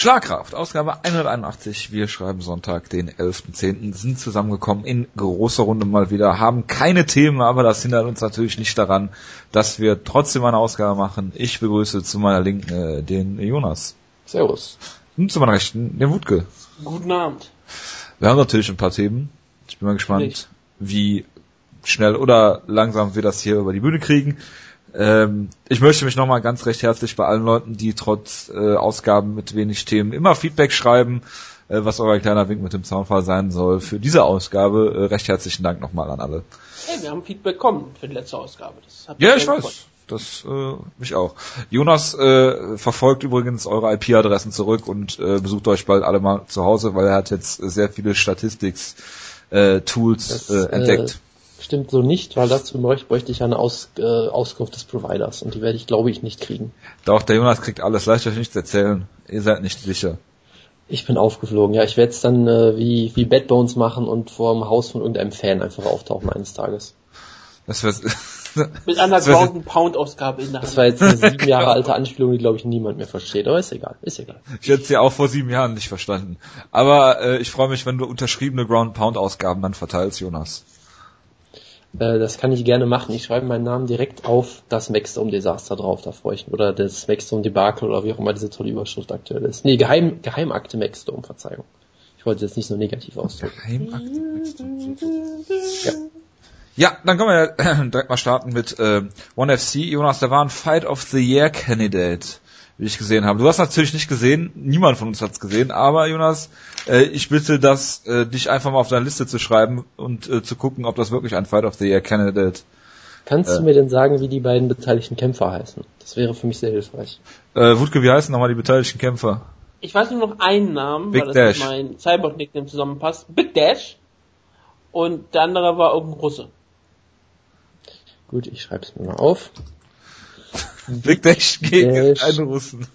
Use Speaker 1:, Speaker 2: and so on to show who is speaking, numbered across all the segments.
Speaker 1: Schlagkraft, Ausgabe 181. Wir schreiben Sonntag, den 11.10. sind zusammengekommen in großer Runde mal wieder, haben keine Themen, aber das hindert uns natürlich nicht daran, dass wir trotzdem eine Ausgabe machen. Ich begrüße zu meiner Linken äh, den Jonas.
Speaker 2: Servus.
Speaker 1: Und zu meiner Rechten den Wutke.
Speaker 3: Guten Abend.
Speaker 1: Wir haben natürlich ein paar Themen. Ich bin mal gespannt,
Speaker 3: Nicht.
Speaker 1: wie schnell oder langsam wir das hier über die Bühne kriegen. Ähm, ich möchte mich nochmal ganz recht herzlich bei allen Leuten, die trotz äh, Ausgaben mit wenig Themen immer Feedback schreiben, äh, was euer kleiner Wink mit dem Zaunfall sein soll, für diese Ausgabe äh, recht herzlichen Dank nochmal an alle.
Speaker 3: Hey, wir haben Feedback bekommen für die letzte Ausgabe. Das hat
Speaker 1: Ja,
Speaker 3: mich
Speaker 1: ich weiß.
Speaker 3: gefreut.
Speaker 1: Das äh, mich auch. Jonas äh, verfolgt übrigens eure IP-Adressen zurück und äh, besucht euch bald alle mal zu Hause, weil er hat jetzt sehr viele Statistics äh, Tools
Speaker 2: Das,
Speaker 1: äh, entdeckt.
Speaker 2: Äh, stimmt so nicht, weil dazu bräuchte, bräuchte ich eine Aus, äh, Auskunft des Providers und die werde ich, glaube ich, nicht kriegen.
Speaker 1: Doch, der Jonas kriegt alles, lasst euch nichts erzählen. Ihr seid nicht sicher.
Speaker 2: Ich bin aufgeflogen. Ja, ich werde es dann äh, wie, wie Bad Bones machen und vor dem Haus von irgendeinem Fan einfach auftauchen eines Tages.
Speaker 1: Das wär,
Speaker 3: Mit einer Ground Pound Ausgabe in der
Speaker 2: Das war jetzt eine sieben Jahre alte Anspielung, die, glaube ich, niemand mehr versteht. Aber ist egal, ist egal.
Speaker 1: ich hätte es ja auch vor sieben Jahren nicht verstanden. Aber äh, ich freue mich, wenn du unterschriebene Ground Pound Ausgaben dann verteilst, Jonas.
Speaker 2: Äh, das kann ich gerne machen. Ich schreibe meinen Namen direkt auf das Maxdome Desaster drauf, da freue ich mich. Oder das Maxdome Debakel oder wie auch immer diese tolle Überschrift aktuell ist. Nee, Geheim, Geheimakte Maxdome, Verzeihung. Ich wollte jetzt nicht so negativ ausdrücken.
Speaker 1: Geheimakte.
Speaker 2: Ja.
Speaker 1: Ja, dann können wir ja direkt mal starten mit äh, One FC. Jonas, da war ein Fight of the Year Candidate, wie ich gesehen habe. Du hast natürlich nicht gesehen, niemand von uns hat's gesehen, aber Jonas, äh, ich bitte das, äh, dich einfach mal auf deine Liste zu schreiben und äh, zu gucken, ob das wirklich ein Fight of the Year Candidate.
Speaker 2: Kannst
Speaker 1: Äh.
Speaker 2: du mir denn sagen, wie die beiden beteiligten Kämpfer heißen? Das wäre für mich sehr hilfreich.
Speaker 1: Äh, Wutke, wie heißen nochmal die beteiligten Kämpfer?
Speaker 3: Ich weiß nur noch einen Namen,
Speaker 1: Big
Speaker 3: weil das
Speaker 1: Dash.
Speaker 3: mit meinem Cyborg-Nickname zusammenpasst. Big Dash. Und der andere war irgendein Russe.
Speaker 2: Gut, ich schreibe es mir mal auf.
Speaker 1: Big Dash gegen
Speaker 2: Dash.
Speaker 1: einen Russen.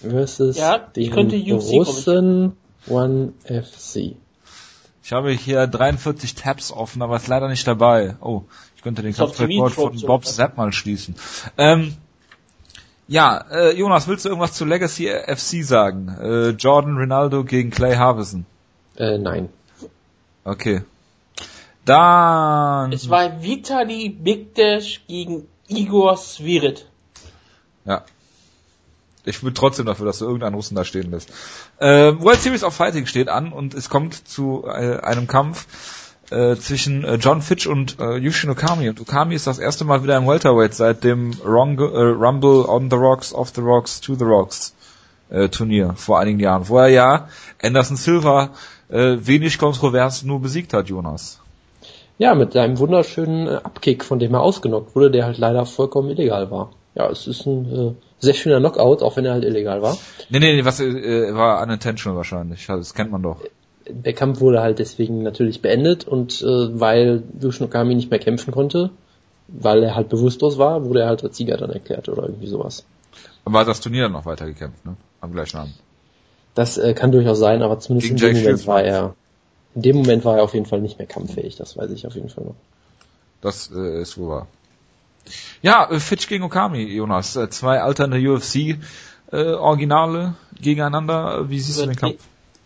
Speaker 2: Versus
Speaker 3: Ja, ich könnte UFC
Speaker 2: Russen One FC.
Speaker 1: Ich habe hier 43 Tabs offen, aber ist leider nicht dabei. Oh, ich könnte den Kampfrekord von Bob? Zapp mal schließen. Ähm, ja, äh, Jonas, willst du irgendwas zu Legacy FC sagen? Äh, Jordan Ronaldo gegen Clay Harbison.
Speaker 2: Äh, nein.
Speaker 1: Okay. Dann.
Speaker 3: Es war Vitali Big Dash gegen Igor Svirit.
Speaker 1: Ja. Ich bin trotzdem dafür, dass du irgendeinen Russen da stehen lässt. Äh, World Series of Fighting steht an und es kommt zu äh, einem Kampf äh, zwischen äh, John Fitch und äh, Yushin Okami. Und Okami ist das erste Mal wieder im Welterweight seit dem Rong, äh, Rumble on the Rocks, off the Rocks, to the Rocks äh, Turnier vor einigen Jahren, wo er ja Anderson Silva äh, wenig kontrovers nur besiegt hat, Jonas.
Speaker 2: Ja, mit seinem wunderschönen äh, Abkick, von dem er ausgenockt wurde, der halt leider vollkommen illegal war. Ja, es ist ein äh, sehr schöner Knockout, auch wenn er halt illegal war.
Speaker 1: Nee, nee, nee, was äh, war unintentional wahrscheinlich. Das kennt man doch.
Speaker 2: Der Kampf wurde halt deswegen natürlich beendet und äh, weil Yushin Okami nicht mehr kämpfen konnte, weil er halt bewusstlos war, wurde er halt als Sieger dann erklärt oder irgendwie sowas.
Speaker 1: Aber hat das Turnier dann noch weitergekämpft, ne? Am gleichen Abend.
Speaker 2: Das äh, kann durchaus sein, aber zumindest
Speaker 1: Gegen
Speaker 2: in dem
Speaker 1: Jake
Speaker 2: Moment
Speaker 1: Shields
Speaker 2: war er, in dem Moment war er auf jeden Fall nicht mehr kampffähig, das weiß ich auf jeden Fall noch.
Speaker 1: Das äh, ist wohl wahr. Ja, äh, Fitch gegen Okami, Jonas. Äh, zwei alternde UFC-Originale gegeneinander. Wie siehst du
Speaker 3: Über,
Speaker 1: den Kampf?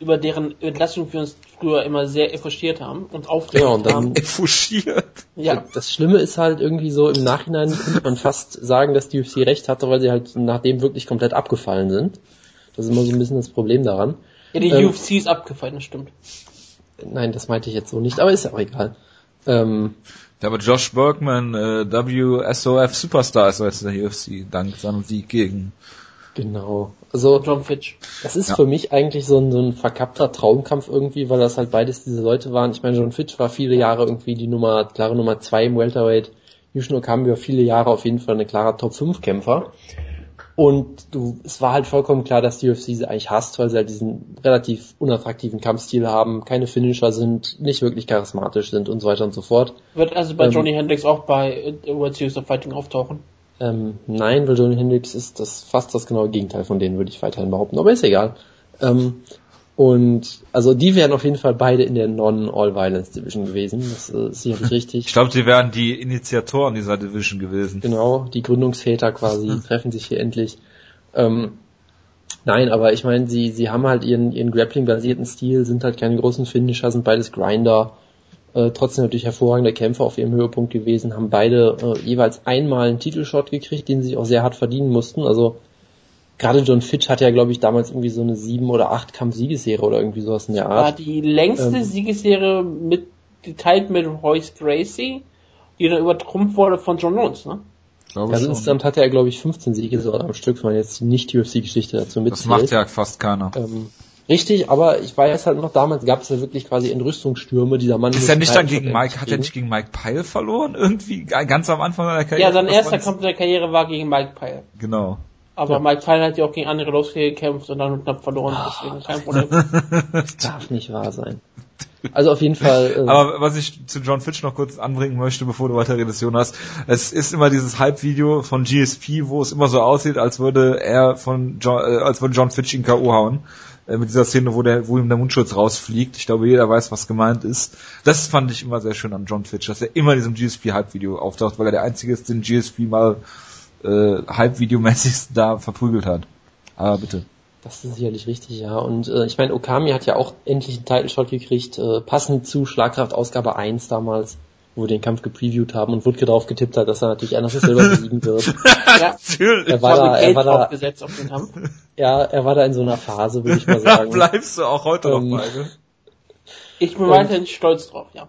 Speaker 3: über deren Entlassung wir uns früher immer sehr effortiert haben und
Speaker 2: Ja,
Speaker 3: aufgeregt
Speaker 2: und dann-
Speaker 3: haben.
Speaker 1: Fuschiert.
Speaker 3: Ja,
Speaker 2: Das Schlimme ist halt irgendwie so, im Nachhinein könnte man fast sagen, dass die UFC recht hatte, weil sie halt nachdem wirklich komplett abgefallen sind. Das ist immer so ein bisschen das Problem daran.
Speaker 3: ja die
Speaker 2: Ähm,
Speaker 3: UFC ist abgefallen, das stimmt.
Speaker 2: Nein, das meinte ich jetzt so nicht, aber ist ja auch egal. Ähm,
Speaker 1: Ja, aber Josh Bergman, äh, WSOF Superstar ist jetzt in der UFC, dank seinem Sieg gegen.
Speaker 2: genau. Also,
Speaker 3: John Fitch.
Speaker 2: das ist
Speaker 1: Ja.
Speaker 2: für mich eigentlich so ein, so ein verkappter Traumkampf irgendwie, weil das halt beides diese Leute waren. Ich meine, John Fitch war viele Jahre irgendwie die Nummer, klare Nummer zwei im Welterweight. Yushin Okami war viele Jahre auf jeden Fall eine klare Top 5 Kämpfer. Und du, es war halt vollkommen klar, dass die UFC sie eigentlich hasst, weil sie halt diesen relativ unattraktiven Kampfstil haben, keine Finisher sind, nicht wirklich charismatisch sind und so weiter und so fort.
Speaker 3: Wird also bei
Speaker 2: Ähm,
Speaker 3: Johnny Hendricks auch bei äh, World Series of Fighting auftauchen.
Speaker 2: Ähm, nein, weil Johnny Hendricks ist das fast das genaue Gegenteil von denen, würde ich weiterhin behaupten. Aber ist egal. Ähm, und also die wären auf jeden Fall beide in der Non-All-Violence-Division gewesen. Das äh, ist sicherlich richtig.
Speaker 1: Ich glaube, die wären die Initiatoren dieser Division gewesen.
Speaker 2: Genau, die Gründungsväter quasi treffen sich hier endlich. Ähm, Nein, aber ich meine, sie, sie haben halt ihren, ihren Grappling-basierten Stil, sind halt keine großen Finisher, sind beides Grinder, äh, trotzdem natürlich hervorragende Kämpfer auf ihrem Höhepunkt gewesen, haben beide äh, jeweils einmal einen Titelshot gekriegt, den sie sich auch sehr hart verdienen mussten. Also gerade John Fitch hatte ja, glaube ich, damals irgendwie so eine sieben oder acht Kampf-Siegesserie oder irgendwie sowas in der
Speaker 3: War
Speaker 2: Art.
Speaker 3: die längste
Speaker 2: Ähm.
Speaker 3: Siegesserie mit, geteilt mit Royce Gracie, die dann übertrumpft wurde von John Jones, ne?
Speaker 1: Glaube
Speaker 2: Also
Speaker 1: schon.
Speaker 2: insgesamt hatte er, glaube ich, 15 Siege so am Stück, wenn man jetzt die Nicht-UFC-Geschichte dazu mitzählt.
Speaker 1: Das macht ja fast keiner.
Speaker 2: Ähm, richtig, aber ich weiß halt noch, damals gab es ja wirklich quasi Entrüstungsstürme, dieser Mann.
Speaker 1: Ist er nicht dann gegen Mike, hat er nicht gegen Mike Pyle verloren? Irgendwie ganz am Anfang seiner Karriere?
Speaker 3: Ja, sein erster? Kampf der Karriere war gegen Mike Pyle.
Speaker 1: Genau.
Speaker 3: Aber
Speaker 2: Ja.
Speaker 3: Mike Pyle hat ja auch gegen andere Lowski gekämpft und dann knapp verloren, deswegen kein Problem.
Speaker 2: Das darf nicht wahr sein. Also auf jeden Fall. Äh,
Speaker 1: Aber was ich zu John Fitch noch kurz anbringen möchte, bevor du weiter redest, Jonas, es ist immer dieses Hype-Video von GSP, wo es immer so aussieht, als würde er von John, äh, als würde John Fitch ihn K.O. hauen. Äh, mit dieser Szene, wo der, wo ihm der Mundschutz rausfliegt. Ich glaube, jeder weiß, was gemeint ist. Das fand ich immer sehr schön an John Fitch, dass er immer in diesem GSP-Hype-Video auftaucht, weil er der einzige ist, den GSP mal äh, Hype-Video-mäßig da verprügelt hat. Aber bitte.
Speaker 2: Das ist sicherlich richtig, ja. Und äh, ich meine, Okami hat ja auch endlich einen Title-Shot gekriegt, äh, passend zu Schlagkraft Ausgabe 1 damals, wo wir den Kampf gepreviewt haben und Wutke drauf getippt hat, dass er natürlich Anderson Silver besiegen wird.
Speaker 3: ja,
Speaker 1: Natürlich.
Speaker 2: Er war da, er war da,
Speaker 3: draufgesetzt auf den Kampf.
Speaker 2: ja, er war da in so einer Phase, würde ich mal
Speaker 1: Da
Speaker 2: sagen.
Speaker 1: bleibst du auch heute
Speaker 2: Ähm,
Speaker 1: noch bei, ne?
Speaker 3: Ich bin
Speaker 2: Und-
Speaker 3: weiterhin stolz drauf, ja.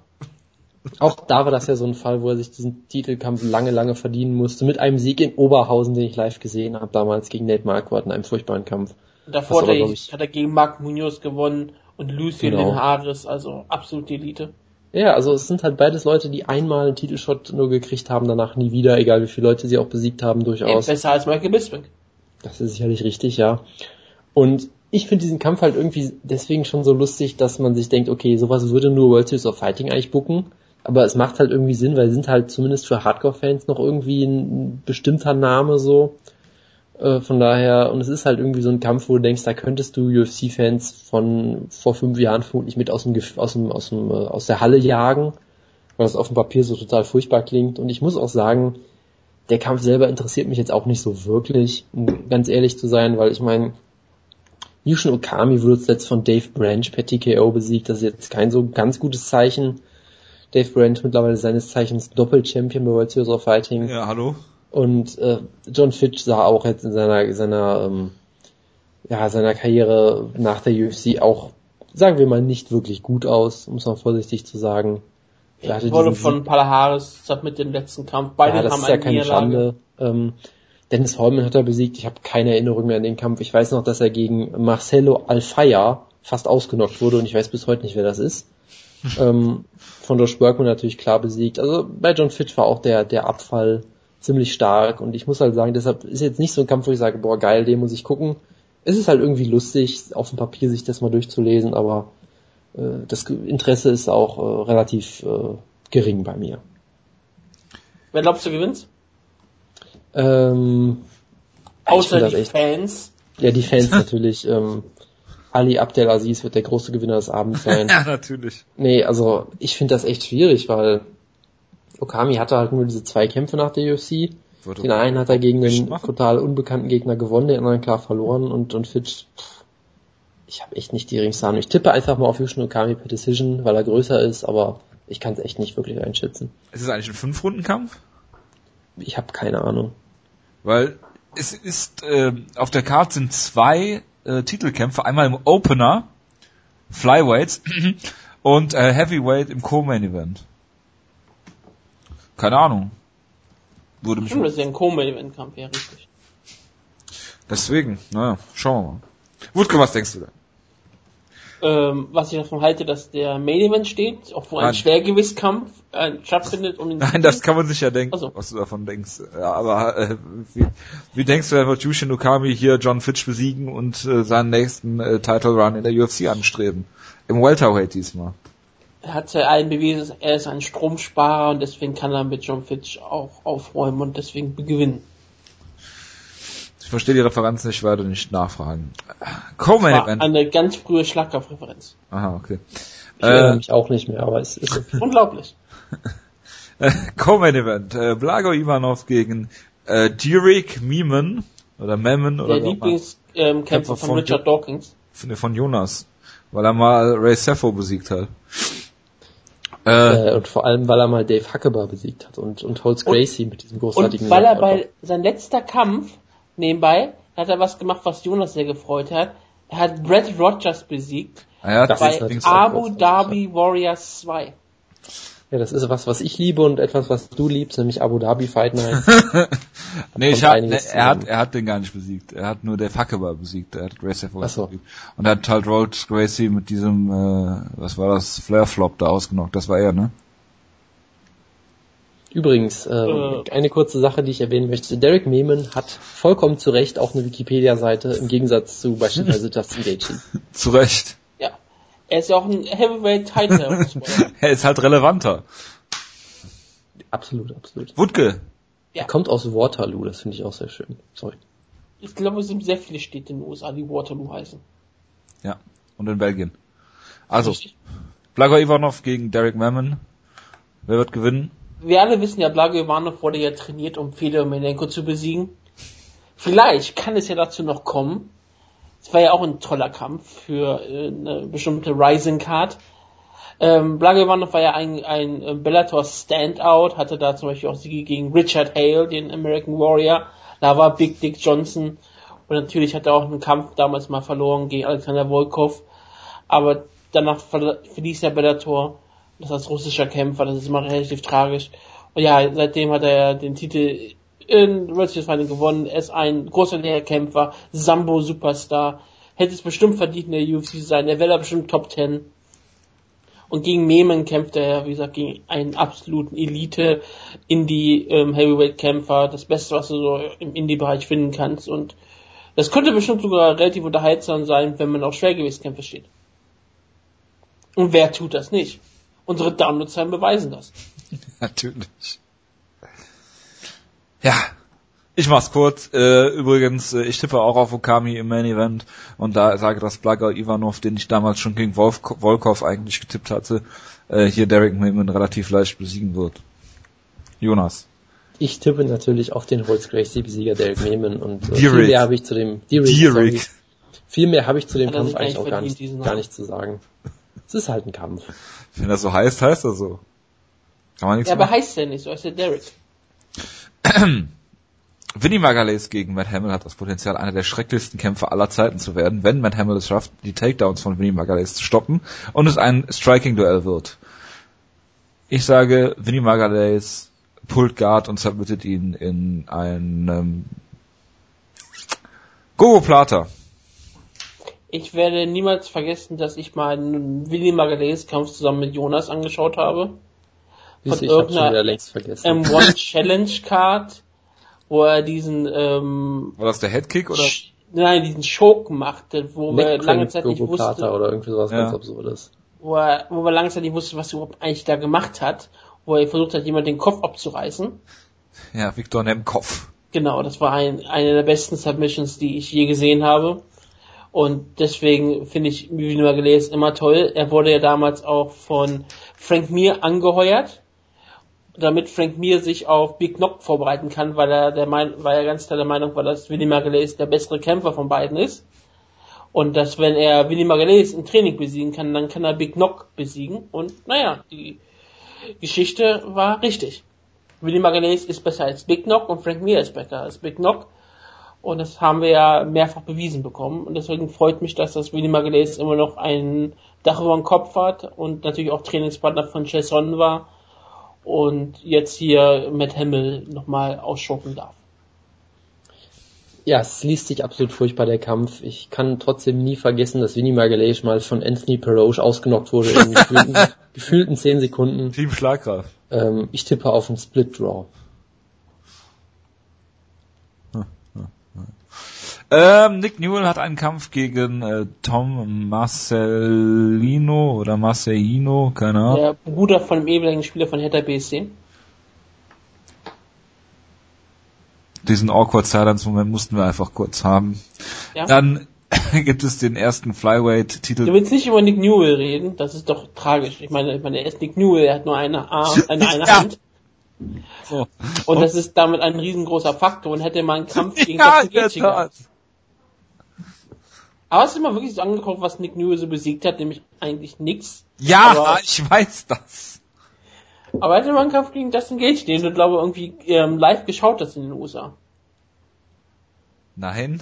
Speaker 2: Auch da war das ja so ein Fall, wo er sich diesen Titelkampf lange, lange verdienen musste, mit einem Sieg in Oberhausen, den ich live gesehen habe, damals gegen Nate Marquardt in einem furchtbaren Kampf.
Speaker 3: Und davor hat er,
Speaker 2: ich-
Speaker 3: hat er gegen Mark Munoz gewonnen und Lucien
Speaker 2: Genau.
Speaker 3: Linares, also absolut Elite.
Speaker 2: Ja, also es sind halt beides Leute, die einmal einen Titelshot nur gekriegt haben, danach nie wieder, egal wie viele Leute sie auch besiegt haben,
Speaker 3: Ey,
Speaker 2: durchaus.
Speaker 3: besser als Michael Bisping.
Speaker 2: Das ist sicherlich richtig, ja. Und ich finde diesen Kampf halt irgendwie deswegen schon so lustig, dass man sich denkt, okay, sowas würde nur World Series of Fighting eigentlich bucken. Aber es macht halt irgendwie Sinn, weil sie sind halt zumindest für Hardcore-Fans noch irgendwie ein bestimmter Name so. Äh, von daher, und es ist halt irgendwie so ein Kampf, wo du denkst, da könntest du UFC-Fans von vor fünf Jahren vermutlich mit aus dem, aus dem, aus dem, äh, aus der Halle jagen, weil das auf dem Papier so total furchtbar klingt. Und ich muss auch sagen, der Kampf selber interessiert mich jetzt auch nicht so wirklich, um ganz ehrlich zu sein, weil ich meine, Yushin Okami wurde zuletzt von Dave Branch per TKO besiegt, das ist jetzt kein so ganz gutes Zeichen. Dave Branch mittlerweile seines Zeichens Doppel-Champion bei World Series of Fighting.
Speaker 1: Ja, hallo?
Speaker 2: Und äh, John Fitch sah auch jetzt in seiner seiner ähm, ja seiner Karriere nach der UFC auch sagen wir mal nicht wirklich gut aus, um es mal vorsichtig zu sagen. Er hatte
Speaker 3: Ich wurde von Palahares mit dem letzten Kampf. Beide
Speaker 2: ja, das
Speaker 3: haben
Speaker 2: ist ja
Speaker 3: eine
Speaker 2: keine
Speaker 3: Niederlage.
Speaker 2: Schande. Ähm, Dennis Holman hat er besiegt. Ich habe keine Erinnerung mehr an den Kampf. Ich weiß noch, dass er gegen Marcelo Alfaya fast ausgenockt wurde und ich weiß bis heute nicht, wer das ist. Ähm, von Josh Workman natürlich klar besiegt. Also bei John Fitch war auch der, der Abfall ziemlich stark und ich muss halt sagen, deshalb ist jetzt nicht so ein Kampf, wo ich sage, boah geil, den muss ich gucken. Es ist halt irgendwie lustig, auf dem Papier sich das mal durchzulesen, aber äh, das Interesse ist auch äh, relativ äh, gering bei mir.
Speaker 3: Wer glaubst du gewinnt?
Speaker 2: Ähm,
Speaker 3: Außer die
Speaker 2: echt-
Speaker 3: Fans.
Speaker 2: Ja, die Fans natürlich. Ähm, Ali Abdelaziz wird der große Gewinner des Abends sein.
Speaker 1: Ja, natürlich.
Speaker 2: nee, also ich finde das echt schwierig, weil Okami hatte halt nur diese zwei Kämpfe nach der UFC.
Speaker 1: Würde
Speaker 2: Den einen hat er gegen einen
Speaker 1: machen.
Speaker 2: total unbekannten Gegner gewonnen, den anderen klar verloren und, und Fitch, pff, ich habe echt nicht die geringste Ahnung. Ich tippe einfach mal auf Yushin Okami per Decision, weil er größer ist, aber ich kann es echt nicht wirklich einschätzen.
Speaker 1: Ist es eigentlich ein Fünf-Runden-Kampf?
Speaker 2: Ich habe keine Ahnung.
Speaker 1: Weil es ist, äh, auf der Karte sind zwei äh, Titelkämpfe, einmal im Opener, Flyweights, und äh, Heavyweight im Co-Main Event. Keine Ahnung. Würde mich
Speaker 3: Stimmt, das ist ja ein Co-Main-Event-Kampf, ja, richtig.
Speaker 1: Deswegen, naja, schauen wir mal. Wutke, was denkst du denn?
Speaker 3: Ähm, was ich davon halte, dass der Main-Event steht, auch wo ein
Speaker 1: Nein.
Speaker 3: Schwergewichtskampf äh, stattfindet. Um
Speaker 1: Nein, das kann man sich ja denken,
Speaker 3: Ach so.
Speaker 1: was du davon denkst. Ja, aber äh, wie, wie denkst du, er wird Yushin Okami hier John Fitch besiegen und äh, seinen nächsten äh, Title Run in der UFC anstreben? Im Welterweight diesmal.
Speaker 3: Er hat ja allen bewiesen, er ist ein Stromsparer und deswegen kann er mit John Fitch auch aufräumen und deswegen gewinnen.
Speaker 1: Ich verstehe die Referenz nicht, werde nicht nachfragen.
Speaker 3: War
Speaker 1: Event.
Speaker 3: eine ganz frühe Schlagkraftreferenz.
Speaker 1: Aha, okay.
Speaker 2: Ich erinnere
Speaker 1: Äh,
Speaker 2: mich auch nicht mehr, aber es ist.
Speaker 3: Unglaublich.
Speaker 1: Co-Main Event. Äh, Blago Ivanov gegen äh, Direk Meeman oder Memon oder
Speaker 3: Der
Speaker 1: immer.
Speaker 3: ähm, von,
Speaker 1: von-
Speaker 3: Richard Dawkins.
Speaker 1: Von, von Jonas. Weil er mal Ray Sappho besiegt hat. Äh,
Speaker 2: Äh, und vor allem, weil er mal Dave Huckeber besiegt hat und, und Holz Gracie mit diesem großartigen
Speaker 3: Und weil er bei sein letzter Kampf nebenbei hat er was gemacht, was Jonas sehr gefreut hat. Er hat Brett Rogers besiegt
Speaker 1: er hat
Speaker 2: Das
Speaker 3: bei
Speaker 2: ist
Speaker 3: Abu Dhabi Warriors 2.
Speaker 2: Ja, das ist was, was ich liebe und etwas, was du liebst, nämlich Abu Dhabi Fight Night.
Speaker 1: Nee, ich hab, ne, er hat, er hat den gar nicht besiegt. Er hat nur der Huckeber besiegt. Er hat
Speaker 2: Ach so.
Speaker 1: besiegt. Und er hat halt Rhodes Gracie mit diesem, äh, was war das, Flare Flop da ausgenockt. Das war er, ne?
Speaker 2: Übrigens, äh,
Speaker 3: Äh.
Speaker 2: eine kurze Sache, die ich erwähnen möchte. Derek Meeman hat vollkommen zu Recht auch eine Wikipedia-Seite im Gegensatz zu beispielsweise Justin Gaethje.
Speaker 1: Zu Recht.
Speaker 3: Ja. Er ist ja auch ein Heavyweight Title.
Speaker 1: Er ist halt relevanter.
Speaker 2: Absolut, absolut.
Speaker 1: Wutke.
Speaker 3: Ja.
Speaker 2: Er kommt aus Waterloo, das finde ich auch sehr schön. Sorry.
Speaker 3: ich glaube, es sind sehr viele Städte in den USA, die Waterloo heißen.
Speaker 1: Ja. Und in Belgien. Also. Blago Ivanov gegen Derek Mammon. Wer wird gewinnen?
Speaker 3: Wir alle wissen ja, Blago Ivanov wurde ja trainiert, um Fedor Emelianenko zu besiegen. Vielleicht kann es ja dazu noch kommen. Es war ja auch ein toller Kampf für äh, eine bestimmte Rising Card. Ähm, Blago Ivanov war ja ein, ein äh, Bellator Standout, hatte da zum Beispiel auch Siege gegen Richard Hale, den American Warrior. Da war Big Dick Johnson. Und natürlich hat er auch einen Kampf damals mal verloren gegen Alexander Volkov. Aber danach verl- verließ der Bellator. Das als russischer Kämpfer, das ist immer relativ tragisch. Und ja, seitdem hat er den Titel in World Series Fighting gewonnen. Er ist ein großartiger Kämpfer, Sambo Superstar. Hätte es bestimmt verdient in der UFC zu sein. Er wäre bestimmt Top 10. Und gegen Memen kämpft er, wie gesagt, gegen einen absoluten Elite Indie ähm. Das Beste, was du so im Indie-Bereich finden kannst. Und das könnte bestimmt sogar relativ unterhaltsam sein, wenn man auf Schwergewichtskämpfe steht. Und wer tut das nicht? Unsere Downloadzahlen beweisen das.
Speaker 1: Natürlich. Ja. Ich mach's kurz. Äh, übrigens, äh, ich tippe auch auf Okami im Main Event und da sage dass Blaga Ivanov, den ich damals schon gegen Wolf, Volkov eigentlich getippt hatte, äh, hier Derek Mamen relativ leicht besiegen wird. Jonas.
Speaker 2: Ich tippe natürlich auf den Holz Gracie-Besieger Derek Meeman und äh, viel mehr habe ich zu dem Derek,
Speaker 1: Derek.
Speaker 2: sorry. viel mehr habe ich zu dem Kampf eigentlich auch gar nicht, gar nicht zu sagen. Es ist halt ein Kampf.
Speaker 1: Wenn das so heißt, heißt das so. Kann man nichts
Speaker 3: Ja, aber
Speaker 1: machen.
Speaker 3: heißt der nicht, so heißt der Derek.
Speaker 1: Vinny Magalhaes gegen Matt Hamill hat das Potenzial, einer der schrecklichsten Kämpfer aller Zeiten zu werden, wenn Matt Hamill es schafft, die Takedowns von Vinny Magalhaes zu stoppen und es ein Striking-Duell wird. Ich sage, Vinny Magalhaes pullt Guard und submittet ihn in einen ähm, Gogo Plata.
Speaker 3: Ich werde niemals vergessen, dass ich mal einen Willi Magalhaes Kampf zusammen mit Jonas angeschaut habe. Von
Speaker 2: ich
Speaker 3: irgendeiner
Speaker 2: wieder längst vergessen.
Speaker 3: M1 Challenge Card, wo er diesen, ähm,
Speaker 1: War das der Headkick oder?
Speaker 3: Nein, diesen Choke machte, wo wir
Speaker 2: Neckcrank,
Speaker 3: lange Zeit nicht wussten,
Speaker 2: oder irgendwie sowas
Speaker 1: Ja.
Speaker 2: ganz Absurdes.
Speaker 3: wo, er, wo wir lange Zeit nicht wussten, was er überhaupt eigentlich da gemacht hat, wo er versucht hat, jemand den Kopf abzureißen.
Speaker 1: Ja, Viktor Nemkov.
Speaker 3: Genau, das war ein, eine der besten Submissions, die ich je gesehen habe. Und deswegen finde ich Vivi Magalhaes immer toll. Er wurde ja damals auch von Frank Mir angeheuert, damit Frank Mir sich auf Big Knock vorbereiten kann, weil er der Mein weil er ganz klar der Meinung war, dass Willy Magalhaes der bessere Kämpfer von beiden ist. Und dass wenn er Willy Magalhaes im Training besiegen kann, dann kann er Big Knock besiegen. Und naja, die Geschichte war richtig. Willy Magalhaes ist besser als Big Knock und Frank Mir ist besser als Big Knock. Und das haben wir ja mehrfach bewiesen bekommen. Und deswegen freut mich, dass das Willy Magalhaes immer noch ein Dach über dem Kopf hat und natürlich auch Trainingspartner von Jason war. Und jetzt hier Matt Hamill nochmal ausschocken darf.
Speaker 2: Ja, es liest sich absolut furchtbar, der Kampf. Ich kann trotzdem nie vergessen, dass Vinny Magalhaes mal von Anthony Peroge ausgenockt wurde in gefühlten, gefühlten 10 Sekunden.
Speaker 1: Team Schlagkraft.
Speaker 2: Ähm, ich tippe auf einen Split Draw.
Speaker 1: Ähm, Nick Newell hat einen Kampf gegen äh, Tom Marcelino oder Marcelino, keine Ahnung.
Speaker 3: Der Bruder von dem ehemaligen Spieler von Hertha BSC.
Speaker 1: Diesen awkward Silence Moment mussten wir einfach kurz haben.
Speaker 3: Ja.
Speaker 1: Dann gibt es den ersten
Speaker 3: Du
Speaker 1: Flyweight-Titel.
Speaker 3: willst nicht über Nick Newell reden, das ist doch tragisch. Ich meine, ich meine, er ist Nick Newell, er hat nur eine Arm, eine, eine
Speaker 1: Ja.
Speaker 3: Hand.
Speaker 1: So.
Speaker 3: Und das ist damit ein riesengroßer Faktor und hätte man einen Kampf gegen
Speaker 1: Ja,
Speaker 3: Justin
Speaker 1: in der
Speaker 3: Gaethje gehabt.
Speaker 1: Tat.
Speaker 3: Aber hast du mal wirklich so angeguckt, was Nick Newell so besiegt hat? Nämlich eigentlich nix.
Speaker 1: Ja,
Speaker 3: Aber-
Speaker 1: ich weiß das.
Speaker 3: Aber er hatte mal einen Kampf gegen Dustin Gage, den du, glaube ich, irgendwie ähm, live geschaut hast in den USA.
Speaker 1: Nein.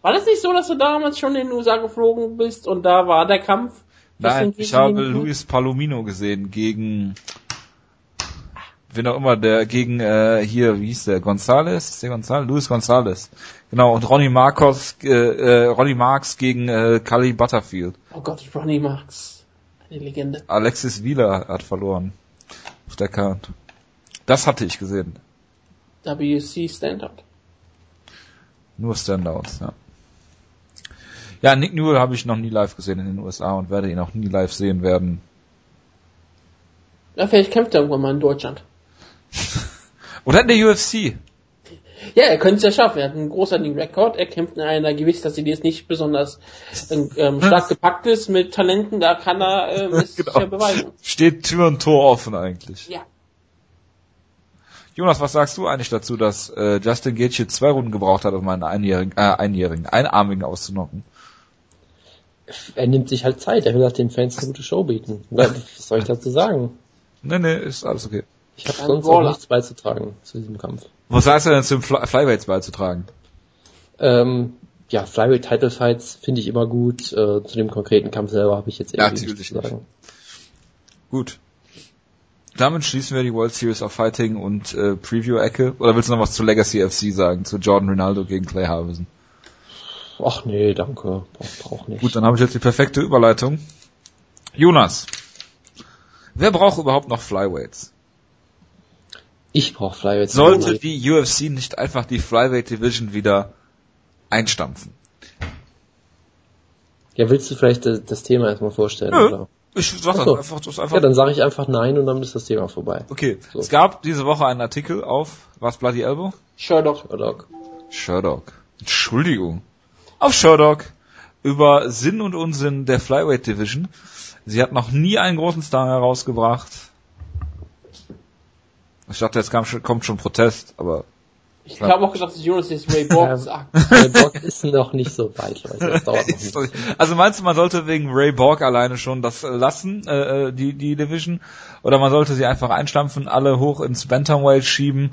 Speaker 3: War das nicht so, dass du damals schon in den USA geflogen bist und da war der Kampf?
Speaker 1: Nein, ich habe? Luis Palomino gesehen gegen wen auch immer, der gegen äh, hier, wie hieß der, González? Ist der González? Luis González. Genau, und Ronnie Marcos, äh, äh, Ronnie Marks gegen äh, Cully Butterfield.
Speaker 3: Oh Gott, Ronnie Marks. Eine Legende.
Speaker 1: Alexis Wheeler hat verloren. Auf der Karte. Das hatte ich gesehen.
Speaker 3: WC Standard.
Speaker 1: Nur Standouts, ja. Ja, Nick Newell habe ich noch nie live gesehen in den USA und werde ihn auch nie live sehen werden.
Speaker 3: Ja, vielleicht kämpft er irgendwann mal in Deutschland.
Speaker 1: Oder in der UFC.
Speaker 3: Ja, er könnte es ja schaffen. Er hat einen großartigen Rekord. Er kämpft in einer Gewichtsklasse, die jetzt nicht besonders ähm, stark gepackt ist mit Talenten. Da kann er ähm, es
Speaker 1: Genau.
Speaker 3: sicher beweisen.
Speaker 1: Steht Tür und Tor offen eigentlich.
Speaker 3: Ja.
Speaker 1: Jonas, was sagst du eigentlich dazu, dass äh, Justin Gaethje zwei Runden gebraucht hat, um einen einjährigen, äh, einjährigen, einarmigen auszunocken?
Speaker 2: Er nimmt sich halt Zeit, er will halt den Fans eine gute Show bieten. Was soll ich dazu sagen?
Speaker 1: Nee, nee, ist alles okay.
Speaker 2: Ich habe sonst auch
Speaker 3: Brawler.
Speaker 2: nichts beizutragen zu diesem Kampf.
Speaker 1: Was sagst du denn zum Fly Flyweights beizutragen?
Speaker 2: Ähm, ja, Flyweight Title Fights finde ich immer gut. Äh, zu dem konkreten Kampf selber habe ich jetzt
Speaker 1: Ja, natürlich
Speaker 2: nichts zu sagen.
Speaker 1: Gut. Damit schließen wir die World Series of Fighting und äh, Preview-Ecke. Oder willst du noch was zu Legacy FC sagen, zu Jordan Ronaldo gegen Clay Harbison?
Speaker 2: Ach nee, danke. Brauch, brauch nicht.
Speaker 1: Gut, dann habe ich jetzt die perfekte Überleitung. Jonas, wer braucht überhaupt noch Flyweights?
Speaker 2: Ich brauche Flyweight.
Speaker 1: Sollte die UFC nicht einfach die Flyweight Division wieder einstampfen?
Speaker 2: Ja, willst du vielleicht das, Thema erstmal vorstellen? Oder?
Speaker 1: Ich sag
Speaker 2: so.
Speaker 1: einfach, das einfach
Speaker 2: Ja, dann sage ich einfach nein und dann ist das Thema vorbei.
Speaker 1: Okay,
Speaker 2: So.
Speaker 1: es gab diese Woche einen Artikel auf, was Bloody Elbow?
Speaker 3: Sherlock.
Speaker 2: Sherlock.
Speaker 1: Sherdog. Entschuldigung. Auf Sherdog über Sinn und Unsinn der Flyweight Division. Sie hat noch nie einen großen Star herausgebracht. Ich dachte, jetzt kam schon, kommt schon Protest, aber
Speaker 3: Ich habe auch gedacht, dass Jonas jetzt Ray Borg sagt.
Speaker 2: Der Bock ist noch nicht so weit, Leute. Das dauert noch nicht.
Speaker 1: also meinst du, man sollte wegen Ray Borg alleine schon das äh, lassen, äh, äh, die, die Division? Oder man sollte sie einfach einstampfen, alle hoch ins Bantamweight schieben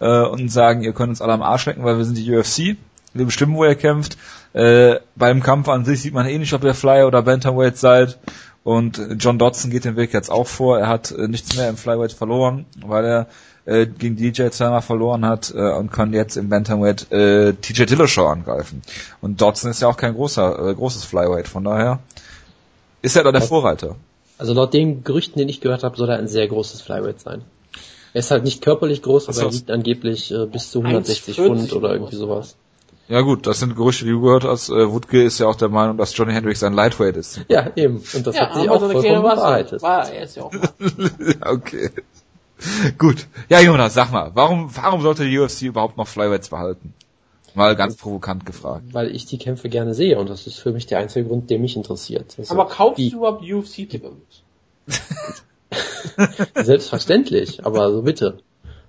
Speaker 1: äh, und sagen, ihr könnt uns alle am Arsch lecken, weil wir sind die UFC. Wir bestimmen, wo ihr kämpft. Äh, beim Kampf an sich sieht man eh nicht, ob ihr Flyer oder Bantamweight seid. Und John Dodson geht den Weg jetzt auch vor. Er hat äh, nichts mehr im Flyweight verloren, weil er äh, gegen DJ zweimal verloren hat äh, und kann jetzt im Bantamweight äh, TJ Dillashaw angreifen. Und Dodson ist ja auch kein großer, äh, großes Flyweight, von daher ist er da der Vorreiter.
Speaker 2: Also laut den Gerüchten, den ich gehört habe, soll er ein sehr großes Flyweight sein. Er ist halt nicht körperlich groß, aber er wiegt angeblich äh, bis zu 160
Speaker 3: 1,40
Speaker 2: Pfund oder irgendwie sowas.
Speaker 1: Ja gut, das sind Gerüchte, die du gehört hast. Äh, Wutke ist ja auch der Meinung, dass Johnny Hendricks ein Lightweight ist.
Speaker 2: Ja, eben. Und das
Speaker 3: Ja,
Speaker 2: hat sich auch
Speaker 3: so eine
Speaker 2: vollkommen bewahrheitet.
Speaker 3: War er ist ja auch. mal.
Speaker 1: ja, okay. Gut. Ja, Jonas, sag mal, warum, warum sollte die UFC überhaupt noch Flyweights behalten? Mal ganz provokant gefragt.
Speaker 2: Weil ich die Kämpfe gerne sehe und das ist für mich der einzige Grund, der mich interessiert. Also,
Speaker 3: Aber kaufst
Speaker 2: die,
Speaker 3: du überhaupt UFC-Tickets?
Speaker 2: Selbstverständlich, aber so bitte.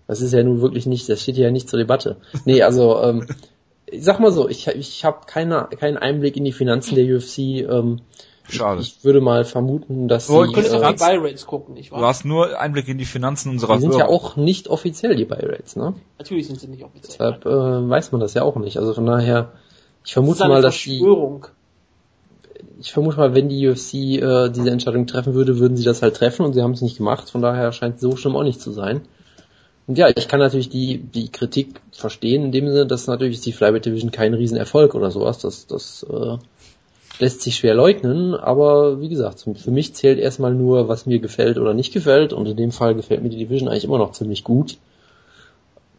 Speaker 2: Das ist ja nun wirklich nicht, das steht hier ja nicht zur Debatte. Nee, also, ähm, ich sag mal so, ich, ich habe keine, keinen Einblick in die Finanzen der UFC. Ähm,
Speaker 1: Schade.
Speaker 2: Ich würde mal vermuten, dass
Speaker 1: Wo-
Speaker 2: sie,
Speaker 3: Du könntest
Speaker 2: äh,
Speaker 3: doch die Buy-Rates gucken, nicht
Speaker 1: Du
Speaker 3: wahr?
Speaker 1: hast nur Einblick in die Finanzen unserer
Speaker 2: die sind ja
Speaker 1: Hörer.
Speaker 2: auch nicht offiziell, die Buy-Rates, ne?
Speaker 3: Natürlich sind sie nicht offiziell.
Speaker 2: Deshalb äh, weiß man das ja auch nicht. Also von daher, ich
Speaker 3: Das
Speaker 2: vermute
Speaker 3: eine
Speaker 2: mal, dass die,
Speaker 3: Verschwörung.
Speaker 2: ich vermute mal, wenn die UFC äh, diese Entscheidung treffen würde, würden sie das halt treffen und sie haben es nicht gemacht. Von daher scheint es so schlimm auch nicht zu sein. Und ja, ich kann natürlich die, die Kritik verstehen, in dem Sinne, dass natürlich die Flyweight Division kein Riesenerfolg oder sowas. Das, das äh, lässt sich schwer leugnen, aber wie gesagt, für mich zählt erstmal nur, was mir gefällt oder nicht gefällt. Und in dem Fall gefällt mir die Division eigentlich immer noch ziemlich gut.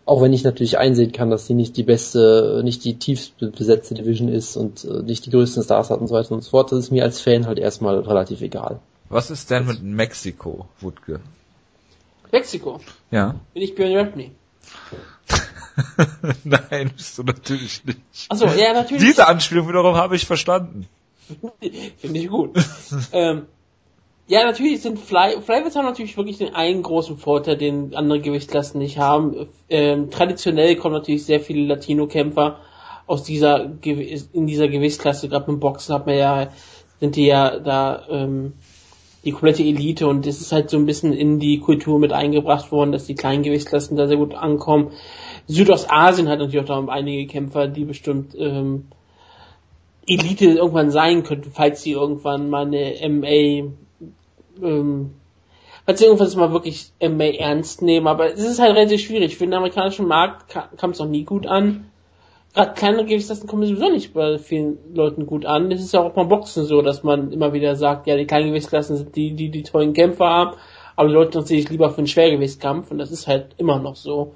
Speaker 2: Auch wenn ich natürlich einsehen kann, dass sie nicht die beste, nicht die tiefst besetzte Division ist und äh, nicht die größten Stars hat und so weiter und so fort, das ist mir als Fan halt erstmal relativ egal.
Speaker 1: Was ist denn mit Mexiko, Wutke?
Speaker 3: Mexiko.
Speaker 1: Ja?
Speaker 3: Bin ich Björn Rapney.
Speaker 1: Nein, bist du natürlich nicht.
Speaker 3: Achso, ja, natürlich.
Speaker 1: Diese Anspielung wiederum habe ich verstanden.
Speaker 3: Finde ich gut. ähm, ja, natürlich sind Fly, Flyweights haben natürlich wirklich den einen großen Vorteil, den andere Gewichtsklassen nicht haben. Ähm, traditionell kommen natürlich sehr viele Latino-Kämpfer aus dieser in dieser Gewichtsklasse, gerade im Boxen hat man ja, sind die ja da ähm, die komplette Elite und das ist halt so ein bisschen in die Kultur mit eingebracht worden, dass die kleinen Gewichtsklassen da sehr gut ankommen. Südostasien hat natürlich auch da einige Kämpfer, die bestimmt ähm, Elite irgendwann sein könnten, falls sie irgendwann mal eine MA ähm, falls sie irgendwas mal wirklich MA ernst nehmen, aber es ist halt relativ schwierig. Für den amerikanischen Markt kam es noch nie gut an. Gerade kleinere Gewichtsklassen kommen sowieso nicht bei vielen Leuten gut an. Es ist ja auch beim Boxen so, dass man immer wieder sagt, ja, die kleinen Gewichtsklassen sind die, die die tollen Kämpfer haben, aber die Leute interessieren sich lieber für einen Schwergewichtskampf und das ist halt immer noch so.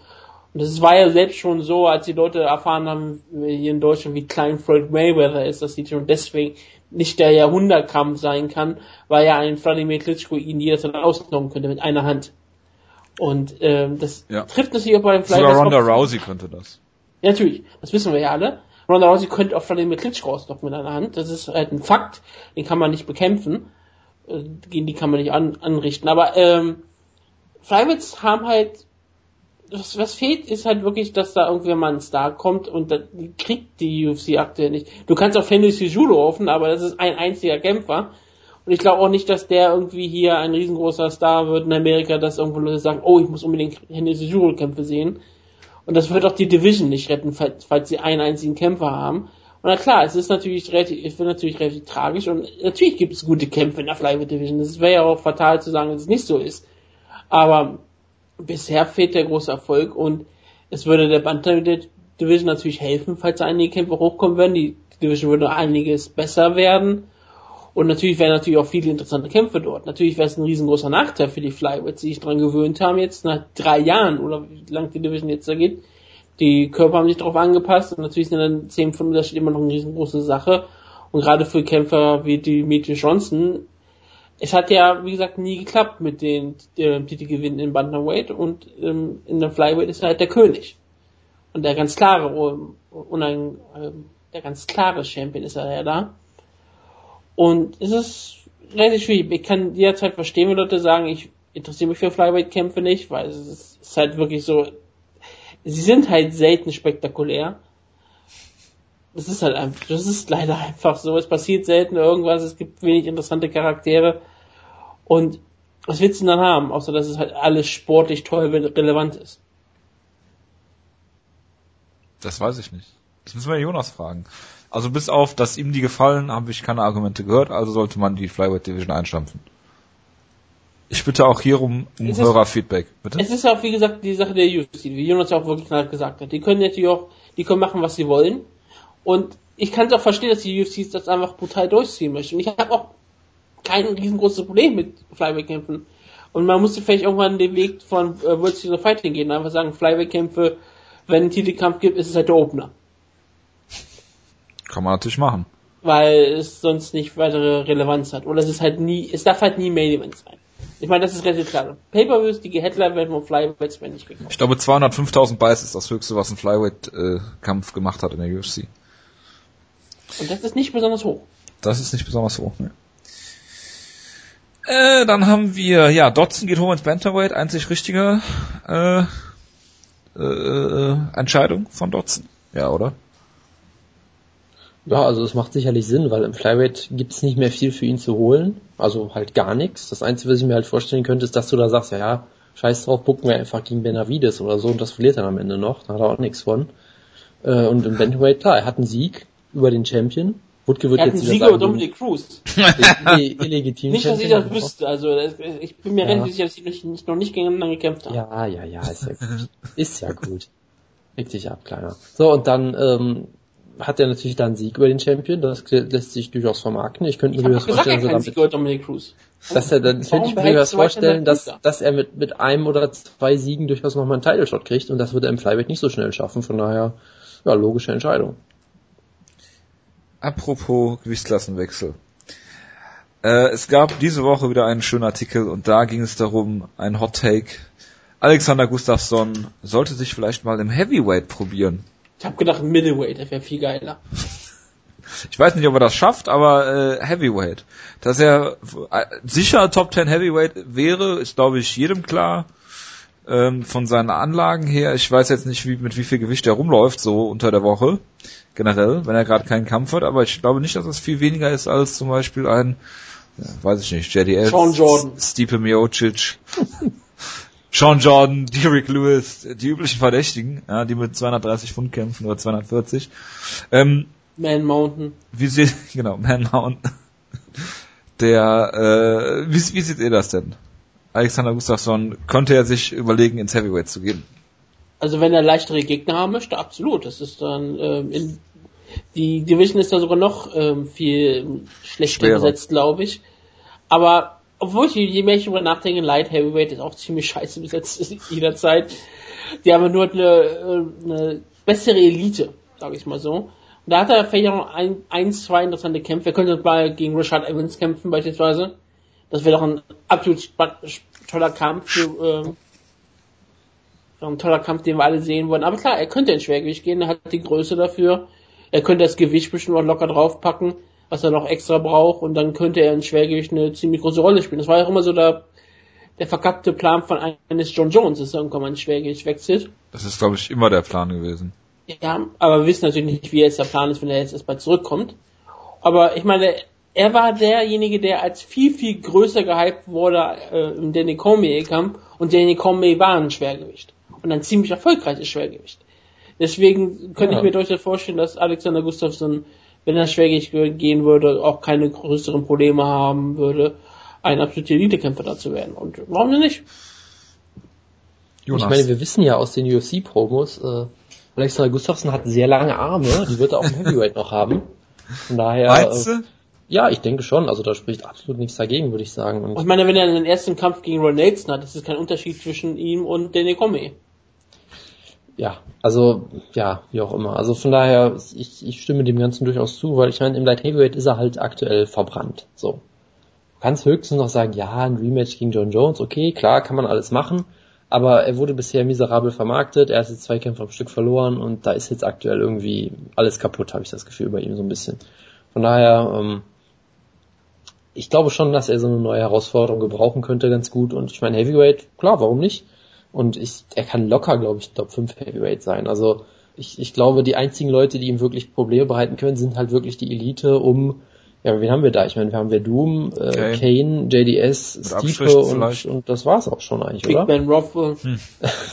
Speaker 3: Und das war ja selbst schon so, als die Leute erfahren haben, hier in Deutschland, wie klein Floyd Mayweather ist, dass die schon deswegen nicht der Jahrhundertkampf sein kann, weil ja ein Vladimir Klitschko ihn jederzeit ausgenommen könnte mit einer Hand. Und ähm, das ja. trifft natürlich auch bei dem
Speaker 1: Fly Sogar Ronda Rousey könnte das.
Speaker 3: Ja, natürlich. Das wissen wir ja alle. Ronda Rousey könnte auch Vladimir Klitschko ausnocken mit einer Hand. Das ist halt ein Fakt. Den kann man nicht bekämpfen. Äh, gegen die kann man nicht an, anrichten. Aber ähm, Flyweights haben halt was, was fehlt, ist halt wirklich, dass da irgendwer mal ein Star kommt und da, die kriegt die UFC aktuell nicht. Du kannst auf Henry Cejudo hoffen, aber das ist ein einziger Kämpfer. Und ich glaube auch nicht, dass der irgendwie hier ein riesengroßer Star wird in Amerika, dass irgendwo Leute sagen, oh, ich muss unbedingt Henry Cejudo Kämpfe sehen. Und das wird auch die Division nicht retten, falls, falls sie einen einzigen Kämpfer haben. Und na klar, es ist natürlich relativ, es wird natürlich relativ tragisch und natürlich gibt es gute Kämpfe in der Flyweight Division. Es wäre ja auch fatal zu sagen, dass es nicht so ist. Aber bisher fehlt der große Erfolg und es würde der Bantamweight Division natürlich helfen, falls einige Kämpfe hochkommen würden. Die Division würde einiges besser werden. Und natürlich wären natürlich auch viele interessante Kämpfe dort. Natürlich wäre es ein riesengroßer Nachteil für die Flyweights, die sich daran gewöhnt haben, jetzt nach drei Jahren oder wie lang die Division jetzt da geht. Die Körper haben sich darauf angepasst und natürlich sind dann 10 Pfund Unterschied immer noch eine riesengroße Sache. Und gerade für Kämpfer wie Dimitri Johnson es hat ja, wie gesagt, nie geklappt mit den äh, Titelgewinnen in Bantamweight und ähm, in der Flyweight ist er halt der König. Und der ganz klare, und ein, äh, der ganz klare Champion ist er ja da. Und es ist relativ schwierig. Ich kann jederzeit verstehen, wenn Leute sagen, ich interessiere mich für Flyweight-Kämpfe nicht, weil es ist halt wirklich so, sie sind halt selten spektakulär. Das ist halt einfach, das ist leider einfach so. Es passiert selten irgendwas, es gibt wenig interessante Charaktere. Und was willst du denn dann haben, außer dass es halt alles sportlich toll relevant ist?
Speaker 1: Das weiß ich nicht. Das müssen wir Jonas fragen. Also bis auf, dass ihm die gefallen, habe ich keine Argumente gehört, also sollte man die Flyweight Division einstampfen. Ich bitte auch hier um, um Hörerfeedback, bitte.
Speaker 3: Es ist ja auch, wie gesagt, die Sache der UFC, wie Jonas ja auch wirklich klar gesagt hat. Die können natürlich auch, die können machen, was sie wollen. Und ich kann es auch verstehen, dass die UFC das einfach brutal durchziehen möchte. Und ich habe auch kein riesengroßes Problem mit Flyweight-Kämpfen. Und man musste vielleicht irgendwann den Weg von äh, World Series of Fighting gehen, einfach sagen, Flyweight-Kämpfe, wenn ein Titelkampf gibt, ist es halt der Opener.
Speaker 1: Kann man natürlich machen.
Speaker 3: Weil es sonst nicht weitere Relevanz hat. Oder es ist halt nie, es darf halt nie Main Event sein. Ich meine, das ist relativ klar. Pay-Per-Views, die Headline werden von Flyweights werden nicht gekauft.
Speaker 1: Ich glaube, 205.000 Buys ist das höchste, was ein Flyweight-Kampf äh, gemacht hat in der UFC.
Speaker 3: Und das ist nicht besonders hoch.
Speaker 1: Das ist nicht besonders hoch, ne. Äh, dann haben wir, ja, Dotson geht hoch ins Bantamweight, einzig richtige äh, äh, äh, Entscheidung von Dotson. Ja, oder?
Speaker 2: Ja, also es macht sicherlich Sinn, weil im Flyweight gibt es nicht mehr viel für ihn zu holen. Also halt gar nichts. Das Einzige, was ich mir halt vorstellen könnte, ist, dass du da sagst, ja, ja scheiß drauf, gucken wir einfach gegen Benavides oder so und das verliert dann am Ende noch. Da hat er auch nichts von. Äh, und im Bantamweight, klar, er hat einen Sieg über den Champion,
Speaker 3: Wutke wird er jetzt Sieger sagen, Dominic Cruz. illegitim. nicht, dass ich das wüsste. Also ich bin mir ja. relativ sicher, dass sie nicht, noch nicht gegeneinander gekämpft haben.
Speaker 2: Ja, ja, ja, ist ja gut. ist ja gut. Reg dich ab, Kleiner. So, und dann ähm, hat er natürlich dann Sieg über den Champion. Das lässt sich durchaus vermarkten. Ich könnte mir durchaus vorstellen,
Speaker 3: so damit, Sieg Dominic Cruz.
Speaker 2: Dass er dann könnte ich mir durchaus vorstellen, dass, dass er mit, mit einem oder zwei Siegen durchaus nochmal einen Title Shot kriegt und das wird er im Flyweight nicht so schnell schaffen. Von daher, ja, logische Entscheidung.
Speaker 1: Apropos Gewichtsklassenwechsel. Äh, es gab diese Woche wieder einen schönen Artikel und da ging es darum, ein Hot Take. Alexander Gustafsson sollte sich vielleicht mal im Heavyweight probieren.
Speaker 3: Ich habe gedacht, Middleweight, das wäre viel geiler.
Speaker 1: Ich weiß nicht, ob er das schafft, aber äh, Heavyweight. Dass er äh, sicher Top 10 Heavyweight wäre, ist glaube ich jedem klar. ähm, von seinen Anlagen her. Ich weiß jetzt nicht, wie, mit wie viel Gewicht er rumläuft, so unter der Woche, generell, wenn er gerade keinen Kampf hat, aber ich glaube nicht, dass es viel weniger ist als zum Beispiel ein, ja, weiß ich nicht, JDL,
Speaker 3: Sean Jordan.
Speaker 1: Stipe Miocic, Sean Jordan, Derek Lewis, die üblichen Verdächtigen, ja, die mit 230 Pfund kämpfen oder 240. Ähm,
Speaker 3: Man Mountain.
Speaker 1: wie sieht, genau, Man Mountain. Der, äh, wie, wie seht ihr das denn? Alexander Gustafsson, könnte er sich überlegen, ins Heavyweight zu gehen?
Speaker 3: Also wenn er leichtere Gegner haben möchte, absolut. Das ist dann ähm, in, die Division ist da sogar noch ähm, viel schlechter
Speaker 1: Schwerer.
Speaker 3: besetzt, glaube ich. Aber obwohl ich je mehr ich darüber nachdenke, Light Heavyweight ist auch ziemlich scheiße besetzt jederzeit. Die haben nur eine, äh, eine bessere Elite, sage ich mal so. Und da hat er vielleicht auch ein, ein, zwei interessante Kämpfe. Er könnte mal gegen Richard Evans kämpfen beispielsweise. Das wäre doch ein absolut toller Kampf für, ähm, ein toller Kampf, den wir alle sehen wollen. Aber klar, er könnte ins Schwergewicht gehen, er hat die Größe dafür. Er könnte das Gewicht bestimmt auch locker draufpacken, was er noch extra braucht, und dann könnte er in Schwergewicht eine ziemlich große Rolle spielen. Das war ja auch immer so der, der verkappte Plan von eines John Jones, dass er irgendwann mal ins Schwergewicht wechselt.
Speaker 1: Das ist, glaube ich, immer der Plan gewesen.
Speaker 3: Ja, aber wir wissen natürlich nicht, wie jetzt der Plan ist, wenn er jetzt erst mal zurückkommt. Aber ich meine, er war derjenige, der als viel, viel größer gehypt wurde äh, im Danny Cormier-Kampf und Danny Cormier war ein Schwergewicht. Und ein ziemlich erfolgreiches Schwergewicht. Deswegen könnte
Speaker 2: Ja.
Speaker 3: ich mir durchaus vorstellen, dass Alexander Gustafsson, wenn er Schwergewicht gehen würde, auch keine größeren Probleme haben würde, ein absoluter Elitekämpfer dazu werden. Und warum denn nicht?
Speaker 1: Jonas.
Speaker 2: Ich meine, wir wissen ja aus den UFC-Promos, äh, Alexander Gustafsson hat sehr lange Arme, die wird er auch im Heavyweight noch haben. Von daher, äh, ja, ich denke schon, also da spricht absolut nichts dagegen, würde ich sagen. Und
Speaker 3: Ich meine, wenn er einen ersten Kampf gegen Ron Nelson hat, ist es kein Unterschied zwischen ihm und Danny Cormier.
Speaker 2: Ja, also, ja, wie auch immer. Also von daher, ich, ich stimme dem Ganzen durchaus zu, weil ich meine, im Light Heavyweight ist er halt aktuell verbrannt. So. Du kannst höchstens noch sagen, ja, ein Rematch gegen John Jones, okay, klar, kann man alles machen. Aber er wurde bisher miserabel vermarktet, er hat jetzt zwei Kämpfe am Stück verloren und da ist jetzt aktuell irgendwie alles kaputt, habe ich das Gefühl bei ihm so ein bisschen. Von daher, ähm, ich glaube schon, dass er so eine neue Herausforderung gebrauchen könnte ganz gut. Und ich meine, Heavyweight, klar, warum nicht? Und ich, er kann locker, glaube ich, Top 5 Heavyweight sein. Also ich, ich glaube, die einzigen Leute, die ihm wirklich Probleme bereiten können, sind halt wirklich die Elite um, ja, wen haben wir da? Ich meine, wir haben Verdum, äh,
Speaker 1: Kane.
Speaker 2: Kane, JDS, Stipe und, und das war's auch schon eigentlich,
Speaker 3: Big
Speaker 2: oder?
Speaker 3: Ben Rothwell,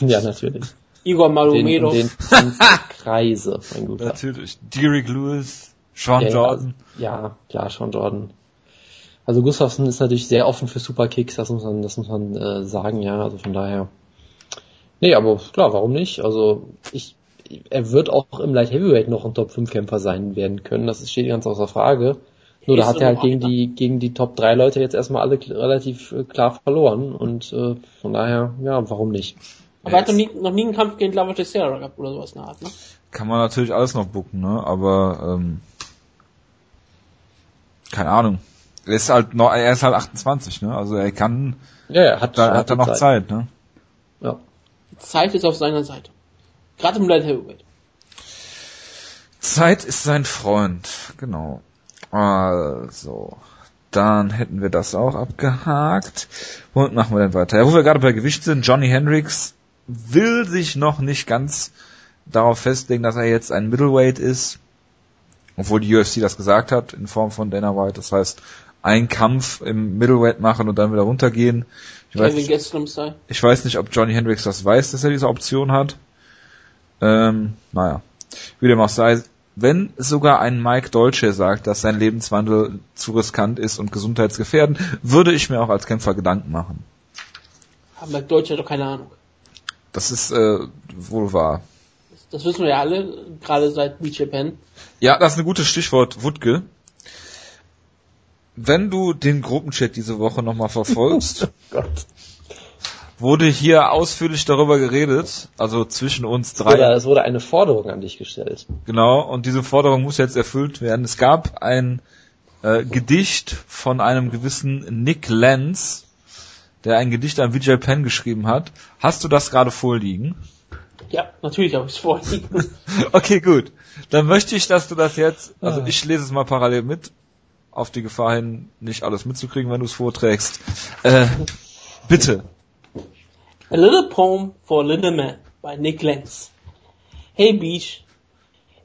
Speaker 2: ja, natürlich.
Speaker 3: Igor
Speaker 2: Den,
Speaker 3: Malomedov.
Speaker 2: den fünf Kreise, mein Guter.
Speaker 1: Natürlich. Derek Lewis, Sean
Speaker 2: Ja, ja,
Speaker 1: Jordan.
Speaker 2: Ja, klar, schon Jordan. Also Gustafsson ist natürlich sehr offen für Superkicks, das muss man, das muss man äh, sagen, ja, also von daher. Nee, aber klar, warum nicht? Also ich, er wird auch im Light Heavyweight noch ein Top 5 Kämpfer sein werden können, das steht ganz außer Frage. Nur da hat er halt gegen die, gegen die Top 3 Leute jetzt erstmal alle relativ äh, klar verloren und äh, von daher, ja, warum nicht?
Speaker 3: Aber er hat noch nie, noch nie einen Kampf gegen Lava Teixeira gehabt oder sowas in der Art, ne?
Speaker 1: Kann man natürlich alles noch bucken, ne? Aber ähm, keine Ahnung. Er ist halt noch, er ist halt 28, ne? Also er kann,
Speaker 2: Ja, er hat,
Speaker 1: da
Speaker 2: er
Speaker 1: hat er noch Zeit, ne?
Speaker 2: Ja.
Speaker 3: Zeit ist auf seiner Seite. Gerade im Light Heavyweight.
Speaker 1: Zeit ist sein Freund, genau. Also, dann hätten wir das auch abgehakt. Womit machen wir denn weiter? Ja, wo wir gerade bei Gewicht sind, Johnny Hendricks will sich noch nicht ganz darauf festlegen, dass er jetzt ein Middleweight ist, obwohl die UFC das gesagt hat in Form von Dana White. Das heißt, ein Kampf im Middleweight machen und dann wieder runtergehen. Ich weiß, nicht, ich weiß nicht, ob Johnny Hendricks das weiß, dass er diese Option hat. Ähm, naja, wie dem auch sei, wenn sogar ein Mike Dolce sagt, dass sein Lebenswandel zu riskant ist und gesundheitsgefährdend, würde ich mir auch als Kämpfer Gedanken machen.
Speaker 3: Aber Deutsche hat doch keine Ahnung.
Speaker 1: Das ist äh, wohl wahr.
Speaker 3: Das wissen wir ja alle, gerade seit Beach Japan.
Speaker 1: Ja, das ist ein gutes Stichwort, Wutke. Wenn du den Gruppenchat diese Woche nochmal verfolgst,
Speaker 2: Gott.
Speaker 1: wurde hier ausführlich darüber geredet, also zwischen uns drei.
Speaker 2: Oder es wurde eine Forderung an dich gestellt.
Speaker 1: Genau, und diese Forderung muss jetzt erfüllt werden. Es gab ein äh, Gedicht von einem gewissen Nick Lenz, der ein Gedicht an Vijay Penn geschrieben hat. Hast du das gerade vorliegen?
Speaker 3: Ja, natürlich habe ich es vorliegen.
Speaker 1: Okay, gut. Dann möchte ich, dass du das jetzt, also
Speaker 2: Ah.
Speaker 1: ich lese es mal parallel mit, auf die Gefahr hin, nicht alles mitzukriegen, wenn du es vorträgst. Äh, bitte.
Speaker 3: A Little Poem for a Little Man by Nick Lenz. Hey Beach,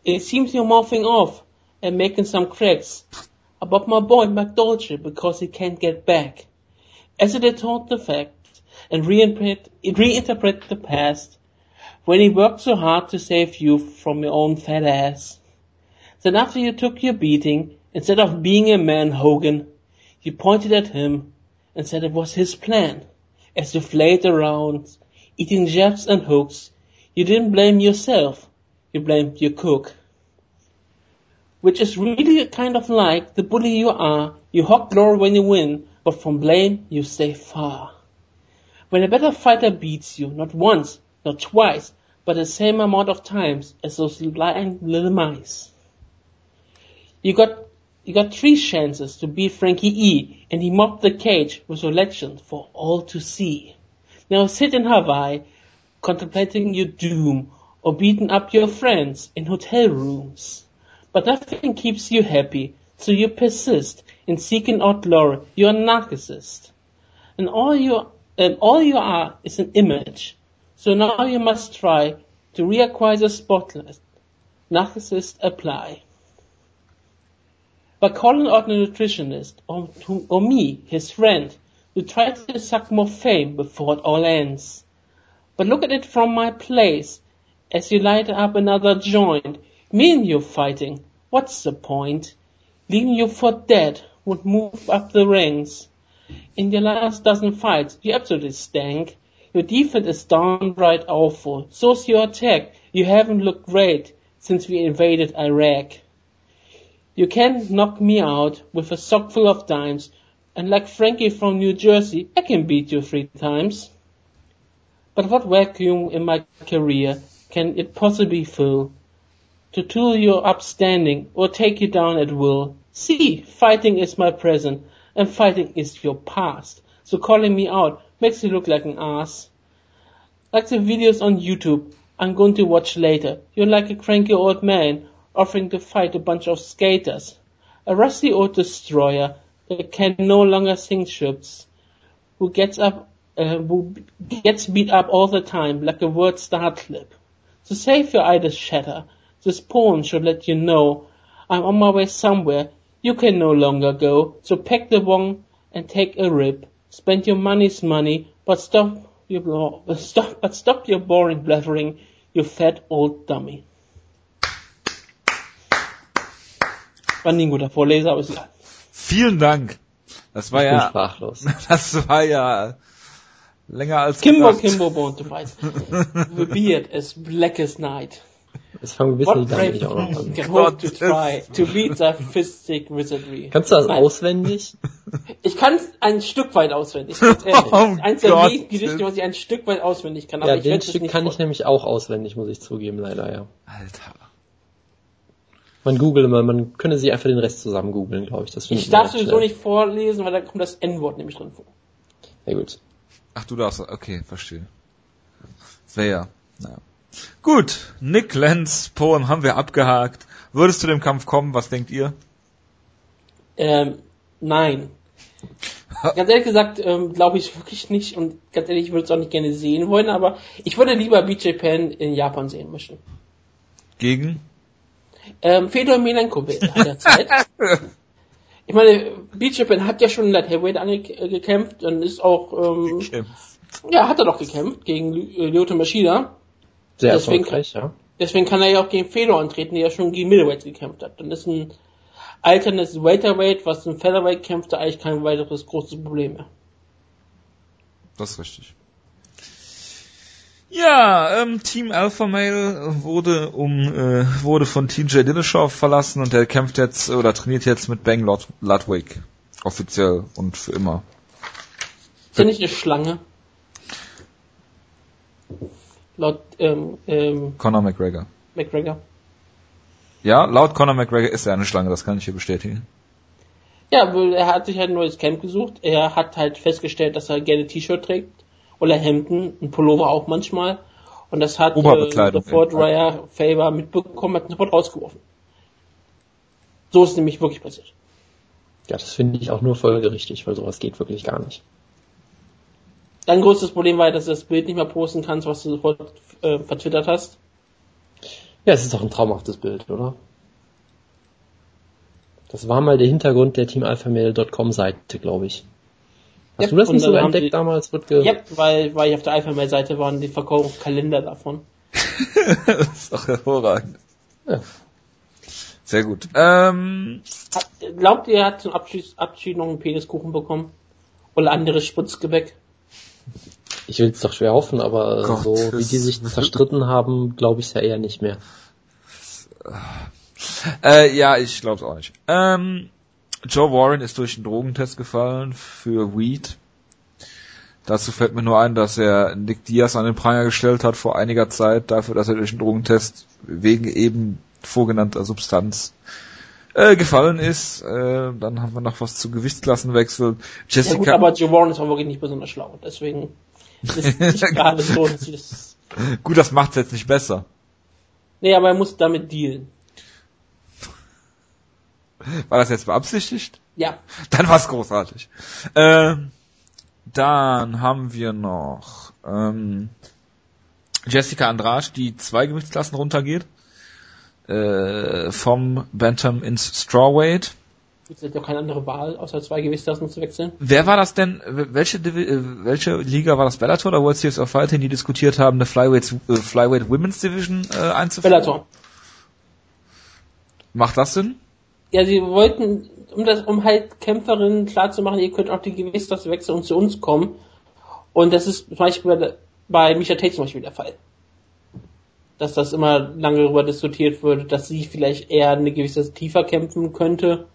Speaker 3: it seems you're mouthing off and making some cracks about my boy McDolce because he can't get back. As it taught the fact and reinterpret, reinterpret the past when he worked so hard to save you from your own fat ass. Then after you took your beating, instead of being a man, Hogan, you pointed at him and said it was his plan. As you flayed around, eating jabs and hooks, you didn't blame yourself, you blamed your cook. Which is really kind of like the bully you are, you hog glory when you win, but from blame you stay far. When a better fighter beats you, not once, not twice, but the same amount of times as those lying little mice. You got you got three chances to beat Frankie E, and he mopped the cage with your legend for all to see. Now sit in Hawaii, contemplating your doom, or beating up your friends in hotel rooms. But nothing keeps you happy, so you persist in seeking out glory. You're a narcissist. And all you, and all you are is an image. So now you must try to reacquire the spotlight. Narcissist apply. By calling out a nutritionist or, to, or me, his friend, to try to suck more fame before it all ends. But look at it from my place. As you light up another joint, me and you fighting, what's the point? Leaving you for dead would move up the ranks. In your last dozen fights, you absolutely stank. Your defense is downright awful. So's your attack. You haven't looked great since we invaded Iraq. You can knock me out with a sock full of dimes, and like Frankie from New Jersey, I can beat you three times. But what vacuum in my career can it possibly fill? To tool you upstanding or take you down at will. See, fighting is my present, and fighting is your past. So calling me out makes you look like an ass. Like the videos on YouTube I'm going to watch later, you're like a cranky old man offering to fight a bunch of skaters. A rusty old destroyer that can no longer sink ships, who gets up, uh, who gets beat up all the time like a word start clip. To save your idols shatter, this poem should let you know I'm on my way somewhere you can no longer go. So pack the wong and take a rip. Spend your money's money, but stop your stop, but stop your boring blathering, you fat old dummy. War nie ein guter Vorleser, aber ist egal.
Speaker 1: Vielen Dank. Das war
Speaker 2: Ich bin
Speaker 1: ja,
Speaker 2: sprachlos.
Speaker 1: das war ja länger als
Speaker 3: Kimbo,
Speaker 1: gedacht.
Speaker 3: Kimbo, born to fight. The beard as black as night.
Speaker 2: Das fangen wir wissen damit auch noch an.
Speaker 3: hope to try to beat the fistic wizardry.
Speaker 2: Kannst du das
Speaker 3: Nein.
Speaker 2: auswendig?
Speaker 3: Ich kann ein Stück weit auswendig.
Speaker 1: Oh
Speaker 3: Eins der wenigen Gedichte, was ich ein Stück weit auswendig kann. Aber
Speaker 2: Ja,
Speaker 3: ich
Speaker 2: den
Speaker 3: es
Speaker 2: Stück
Speaker 3: nicht
Speaker 2: kann
Speaker 3: vor-
Speaker 2: ich nämlich auch auswendig, muss ich zugeben, leider, ja.
Speaker 1: Alter.
Speaker 2: Man google immer, man könne sie einfach den Rest zusammen googeln, glaube ich. Das
Speaker 3: Ich darf sowieso nicht vorlesen, weil da kommt das N-Wort nämlich drin vor.
Speaker 2: Ja, gut.
Speaker 1: Ach, du darfst, okay, verstehe. Das wäre ja, naja. Gut, Nick Lenz Poem haben wir abgehakt. Würdest du dem Kampf kommen, was denkt ihr?
Speaker 3: Ähm, nein. Ganz ehrlich gesagt, ähm, glaube ich wirklich nicht und ganz ehrlich, ich würde es auch nicht gerne sehen wollen, aber ich würde lieber BJ Penn in Japan sehen möchten.
Speaker 1: Gegen?
Speaker 3: Ähm, Fedor Milenkovic an der Zeit. Ich meine, Penn hat ja schon in Light Heavyweight angekämpft und ist auch, ähm, ja, hat er doch gekämpft gegen äh, Lyoto Machida.
Speaker 2: Sehr
Speaker 3: Deswegen-
Speaker 2: erfolgreich, ja.
Speaker 3: Deswegen kann er ja auch gegen Fedor antreten, der ja schon gegen Middleweight gekämpft hat. Dann ist ein alternes Welterweight, was ein Featherweight kämpft, da eigentlich kein weiteres großes Problem mehr.
Speaker 1: Das ist richtig. Ja, ähm, Team Alpha Male wurde um äh, wurde von TJ Dillashaw verlassen und der kämpft jetzt oder trainiert jetzt mit Bang Lud Ludwig offiziell und für immer.
Speaker 3: Ja nicht eine Schlange. Laut ähm, ähm,
Speaker 1: Conor McGregor.
Speaker 3: McGregor.
Speaker 1: Ja, laut Conor McGregor ist er eine Schlange, das kann ich hier bestätigen.
Speaker 3: Ja, er hat sich halt ein neues Camp gesucht. Er hat halt festgestellt, dass er gerne T-Shirt trägt oder Hemden, ein Pullover auch manchmal. Und das hat äh, sofort
Speaker 1: ja.
Speaker 3: Raya Faber mitbekommen, hat ihn sofort rausgeworfen. So ist nämlich wirklich passiert.
Speaker 2: Ja, das finde ich auch nur folgerichtig, weil sowas geht wirklich gar nicht.
Speaker 3: Dein größtes Problem war, dass du das Bild nicht mehr posten kannst, was du sofort äh, vertwittert hast.
Speaker 2: Ja, es ist doch ein traumhaftes Bild, oder? Das war mal der Hintergrund der TeamAlphaMail.com Seite, glaube ich. Hast
Speaker 3: Ja,
Speaker 2: du das
Speaker 3: und
Speaker 2: nicht sogar
Speaker 3: haben
Speaker 2: entdeckt
Speaker 3: die-
Speaker 2: damals?
Speaker 3: Ja, weil, weil ich auf der Alpha-Mail-Seite waren die Verkaufskalender davon.
Speaker 1: das ist doch hervorragend.
Speaker 2: Ja.
Speaker 1: Sehr gut. Ähm,
Speaker 3: Hat, glaubt ihr, er hat zum Abschied, Abschied noch einen Peniskuchen bekommen? Oder anderes Spritzgebäck?
Speaker 2: Ich will es doch schwer hoffen, aber
Speaker 1: Gott,
Speaker 2: so wie die sich zerstritten haben, glaube ich es ja eher nicht mehr.
Speaker 1: äh, ja, ich glaube es auch nicht. Ähm, Joe Warren ist durch einen Drogentest gefallen für Weed. Dazu fällt mir nur ein, dass er Nick Diaz an den Pranger gestellt hat vor einiger Zeit dafür, dass er durch einen Drogentest wegen eben vorgenannter Substanz äh, gefallen ist. Äh, dann haben wir noch was zu Gewichtsklassenwechsel.
Speaker 3: Ja
Speaker 1: Jessica,
Speaker 3: gut, aber Joe Warren ist auch wirklich nicht besonders schlau. Deswegen ist es nicht gerade so, dass das...
Speaker 1: gut, das macht's jetzt nicht besser.
Speaker 3: Nee, aber er muss damit dealen.
Speaker 1: War das jetzt beabsichtigt?
Speaker 3: Ja.
Speaker 1: Dann war's großartig. Ähm, dann haben wir noch ähm, Jessica Andrade, die zwei Gewichtsklassen runtergeht. Äh, vom Bantam ins Strawweight.
Speaker 3: Jetzt hat ja keine andere Wahl, außer zwei Gewichtsklassen zu wechseln.
Speaker 1: Wer war das denn? Welche, äh, welche Liga war das? Bellator oder World Series of Fighting, die diskutiert haben, eine Flyweight, äh, Flyweight Women's Division äh, einzuführen?
Speaker 3: Bellator.
Speaker 1: Macht das Sinn?
Speaker 3: Ja, sie wollten, um das, um halt Kämpferinnen klarzumachen, ihr könnt auch die Gewichtsklasse wechseln und zu uns kommen. Und das ist zum Beispiel bei, bei Misha Tate zum Beispiel der Fall. Dass das immer lange darüber diskutiert wird, dass sie vielleicht eher eine gewisse tiefer kämpfen könnte.